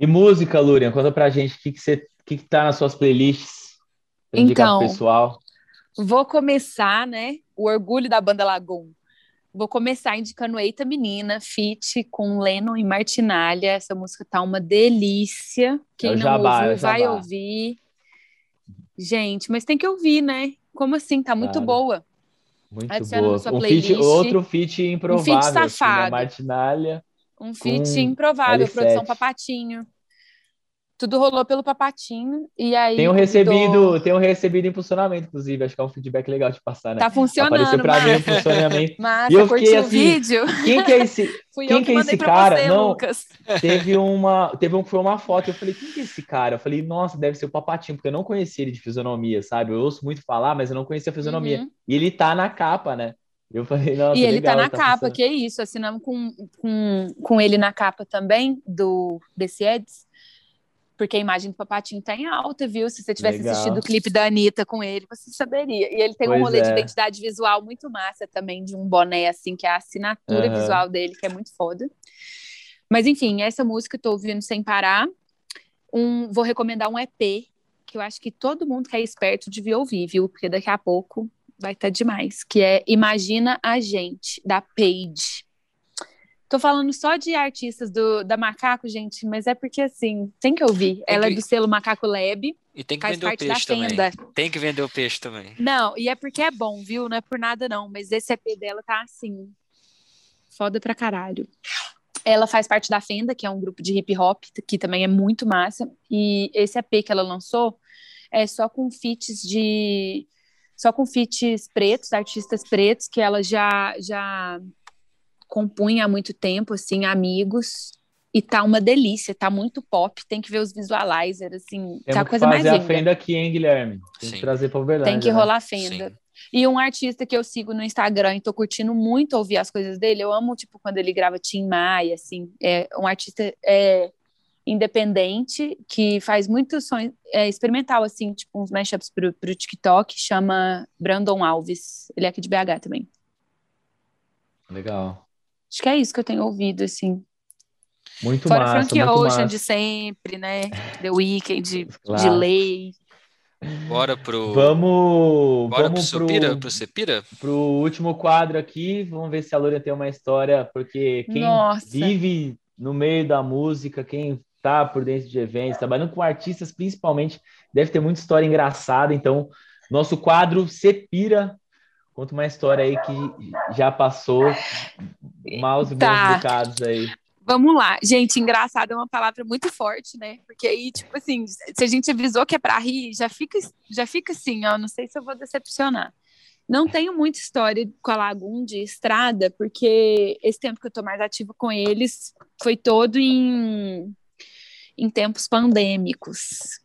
E música, Lurian, conta pra gente o que, que, você, que, que tá nas suas playlists. pra indicar pro
Então,
pessoal.
Vou começar, né? O orgulho da banda Lagoon. Vou começar indicando Eita Menina, feat com Lennon e Martinalha. Essa música tá uma delícia. Quem
É o
não
jabá, é
ouviu, vai
jabá.
ouvir. Gente, mas tem que ouvir, né? Como assim? Tá muito
Claro.
boa.
Muito
adiciona na
boa. Um feat, outro feat improvável. assim, né?
safado.
Martinalha.
Um feat improvável,
L7.
produção Papatinho. Tudo rolou pelo Papatinho. E aí.
Tenho
do-
recebido, tenho recebido impulsionamento, inclusive. Acho que é um feedback legal de passar, né?
Tá funcionando,
Apareceu pra mim impulsionamento.
Massa,
E eu fiquei
o
assim,
vídeo?
Quem que é esse?
Fui
quem
eu que,
que é esse cara?
você,
Não.
Lucas.
Teve uma, teve um foi uma foto. Eu falei, quem que é esse cara? Eu falei, nossa, deve ser o Papatinho, porque eu não conhecia ele de fisionomia, sabe? Eu ouço muito falar, mas eu não conhecia a fisionomia.
Uhum.
E ele tá na capa, né? Eu falei, nossa,
E ele
legal,
tá na capa,
funcionando.
que é isso. Assinamos com, com, com ele na capa também, do desse Eds. Porque a imagem do Papatinho tá em alta, viu? Se você tivesse
Legal.
assistido o clipe da Anitta com ele, você saberia. E ele tem um
Pois
rolê de
é.
identidade visual muito massa também, de um boné, assim, que é a assinatura
Aham.
visual dele, que é muito foda. Mas enfim, essa música eu tô ouvindo sem parar. Um, vou recomendar um EP, que eu acho que todo mundo que é esperto devia ouvir, viu? Porque daqui a pouco vai estar demais. Que é Imagina a Gente, da Paige. Tô falando só de artistas do, da Macaco, gente, mas é porque assim, tem que ouvir. Ela
que-
é do selo Macaco Lab,
E tem que vender o peixe também. Tem que vender o peixe também.
Não, e é porque é bom, viu? Não é por nada, não. Mas esse EP dela tá assim. Foda pra caralho. Ela faz parte da Fenda, que é um grupo de hip hop, que também é muito massa. E esse EP que ela lançou é só com feats de. Só com feats pretos, artistas pretos, que ela já, já compunha há muito tempo, assim, amigos. E tá uma delícia, tá muito pop. Tem que ver os visualizers, assim, tá a
Temos que
coisa mais
fazer a
linda.
fenda aqui, hein, Guilherme? Tem
Sim.
que trazer pra Uberlândia.
Tem que
né?
rolar a fenda.
Sim.
E um artista que eu sigo no Instagram e tô curtindo muito ouvir as coisas dele, eu amo, tipo, quando ele grava Tim Maia, assim, é um artista é, independente que faz muito som é, experimental, assim, tipo uns mashups pro, pro TikTok, chama Brandon Alves. Ele é aqui de BH também.
Legal.
Acho que é isso que eu tenho ouvido, assim.
Muito
Fora
massa,
Frank
muito
Ocean
massa.
de sempre, né? The Weeknd,
Claro.
de lei.
Bora pro.
Vamos,
Bora
vamos
pro
pro,
Sepira? Pro Sepira?
pro último quadro aqui. Vamos ver se a Lúria tem uma história, porque quem
Nossa.
vive no meio da música, quem tá por dentro de eventos, trabalhando com artistas principalmente, deve ter muita história engraçada. Então, nosso quadro Sepira conta uma história aí que já passou maus e bons
Tá.
bocados aí.
Vamos lá. Gente, engraçado é uma palavra muito forte, né? Porque aí, tipo assim, se a gente avisou que é pra rir, já fica, já fica assim, ó. Não sei se eu vou decepcionar. Não tenho muita história com a Lagum de estrada, porque esse tempo que eu tô mais ativa com eles foi todo em, em tempos pandêmicos.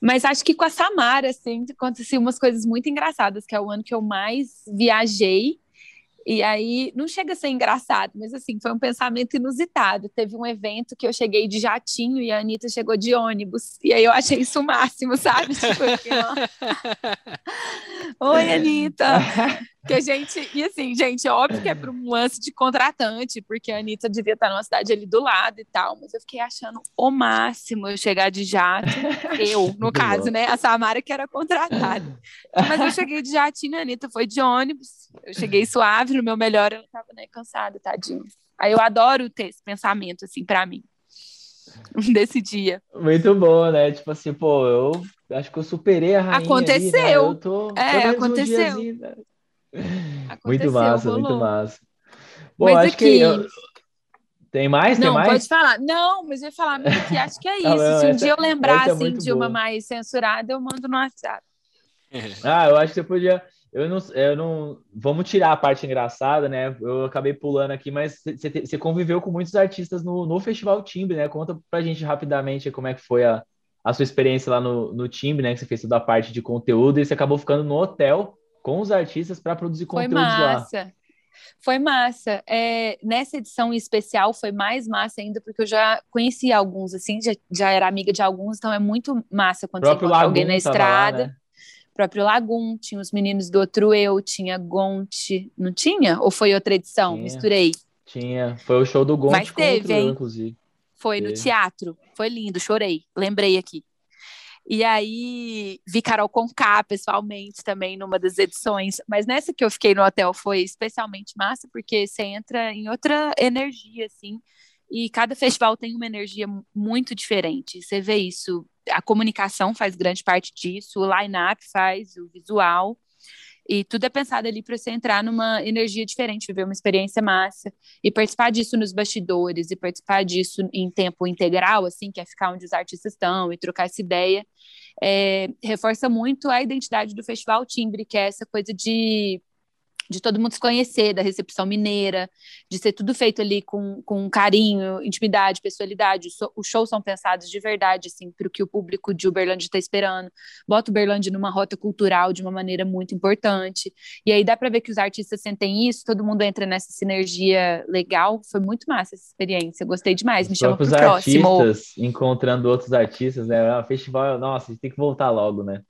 Mas acho que com a Samara, assim, aconteciam umas coisas muito engraçadas, que é o ano que eu mais viajei. E aí, não chega a ser engraçado, mas assim, foi um pensamento inusitado. Teve um evento que eu cheguei de jatinho e a Anitta chegou de ônibus. E aí eu achei isso o máximo, sabe? Tipo, ó. Oi, Anitta! Que a gente, e assim, gente, é óbvio que é para um lance de contratante, porque a Anitta devia estar numa cidade ali do lado e tal, mas eu fiquei achando o máximo eu chegar de jato, eu, no caso, né? A Samara que era contratada. Mas eu cheguei de jatinho, a Anitta foi de ônibus. Eu cheguei suave, no meu melhor, ela tava né, cansada, tadinha. Aí eu adoro ter esse pensamento, assim, pra mim. Desse dia.
Muito bom, né? Tipo assim, pô, eu acho que eu superei a rainha ali, né?
Aconteceu.
Eu tô
É,
um
aconteceu.
diazinho, né?
Aconteceu,
Muito massa,
rolou.
muito massa. Bom,
Mas
acho que
aqui-
eu- tem mais, tem
Não,
mais?
pode falar. Não, mas eu ia falar, aqui acho que é isso.
Ah, não,
Se um
essa-
dia eu lembrar,
é
assim, de uma
boa.
mais censurada, eu mando no WhatsApp.
Ah, eu acho que você podia. Eu não, eu não. Vamos tirar a parte engraçada, né? Eu acabei pulando aqui, mas você, você conviveu com muitos artistas no, no Festival Timbre, né? Conta pra gente rapidamente como é que foi a, a sua experiência lá no, no Timbre, né? Que você fez toda a parte de conteúdo e você acabou ficando no hotel com os artistas para produzir
Foi
conteúdos lá.
massa. Foi massa. É, nessa edição especial foi mais massa ainda, porque eu já conhecia alguns, assim, já, já era amiga de alguns, então é muito massa quando você encontra alguém na
tava lá,
estrada.
né?
próprio Lagum, tinha os meninos do outro eu, tinha Gonte, não tinha? Ou foi outra edição?
Tinha.
Misturei.
Tinha. Foi o show do Gonte
Mas teve,
contra eu, inclusive.
Foi no
Teve.
teatro. Foi lindo, chorei. Lembrei aqui. E aí vi Carol Conká pessoalmente também numa das edições. Mas nessa que eu fiquei no hotel foi especialmente massa, porque você entra em outra energia, assim. E cada festival tem uma energia mu- muito diferente. Você vê isso. A comunicação faz grande parte disso, o line-up faz, o visual. E tudo é pensado ali para você entrar numa energia diferente, viver uma experiência massa. E participar disso nos bastidores e participar disso em tempo integral, assim, que é ficar onde os artistas estão e trocar essa ideia, é, reforça muito a identidade do Festival Timbre, que é essa coisa de de todo mundo se conhecer, da recepção mineira, de ser tudo feito ali com, com carinho, intimidade, pessoalidade. Os shows são pensados de verdade, assim, para o que o público de Uberlândia está esperando. Bota Uberlândia numa rota cultural de uma maneira muito importante. E aí dá para ver que os artistas sentem isso, todo mundo entra nessa sinergia legal. Foi muito massa essa experiência, gostei demais. Me
Os
chama pro
próprios
próximo.
artistas encontrando outros artistas, né? O festival, nossa, a gente tem que voltar logo, né?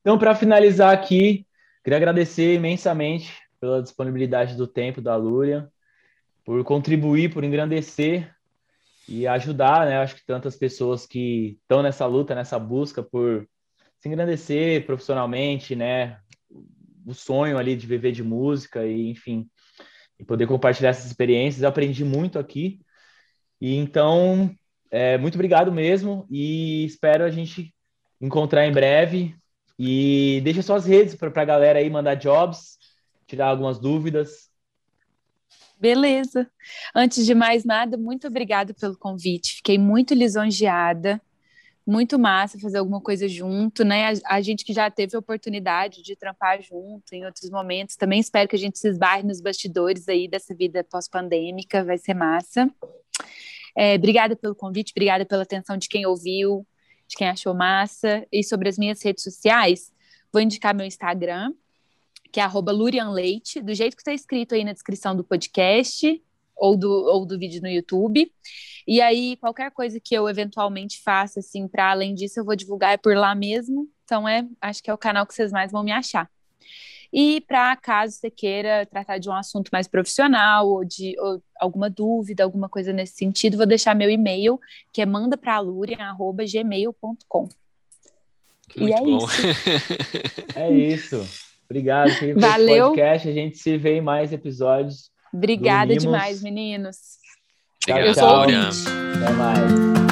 Então, para finalizar aqui, queria agradecer imensamente pela disponibilidade do tempo da Lúria, por contribuir, por engrandecer e ajudar, né? Acho que tantas pessoas que estão nessa luta, nessa busca por se engrandecer profissionalmente, né? O sonho ali de viver de música e, enfim, e poder compartilhar essas experiências. Eu aprendi muito aqui. E então, é, muito obrigado mesmo e espero a gente encontrar em breve. E deixa suas redes para a galera aí mandar jobs, tirar algumas dúvidas.
Beleza. Antes de mais nada, muito obrigada pelo convite. Fiquei muito lisonjeada. Muito massa fazer alguma coisa junto, né? A, a gente que já teve a oportunidade de trampar junto em outros momentos. Também espero que a gente se esbarre nos bastidores aí dessa vida pós-pandêmica. Vai ser massa. É, obrigada pelo convite, obrigada pela atenção de quem ouviu, de quem achou massa. E sobre as minhas redes sociais, vou indicar meu Instagram, que é arroba do jeito que está escrito aí na descrição do podcast. ou do, ou do vídeo no YouTube. E aí, qualquer coisa que eu eventualmente faça, assim, para além disso, eu vou divulgar é por lá mesmo. Então, é, acho que é o canal que vocês mais vão me achar. E para caso você queira tratar de um assunto mais profissional ou de ou alguma dúvida, alguma coisa nesse sentido, vou deixar meu e-mail, que é mandapralurian.gmail.com.
E é bom.
isso. é isso. Obrigado por
Valeu.
podcast. A gente se vê em mais episódios.
Obrigada demais, meninos.
Obrigado, Até
mais.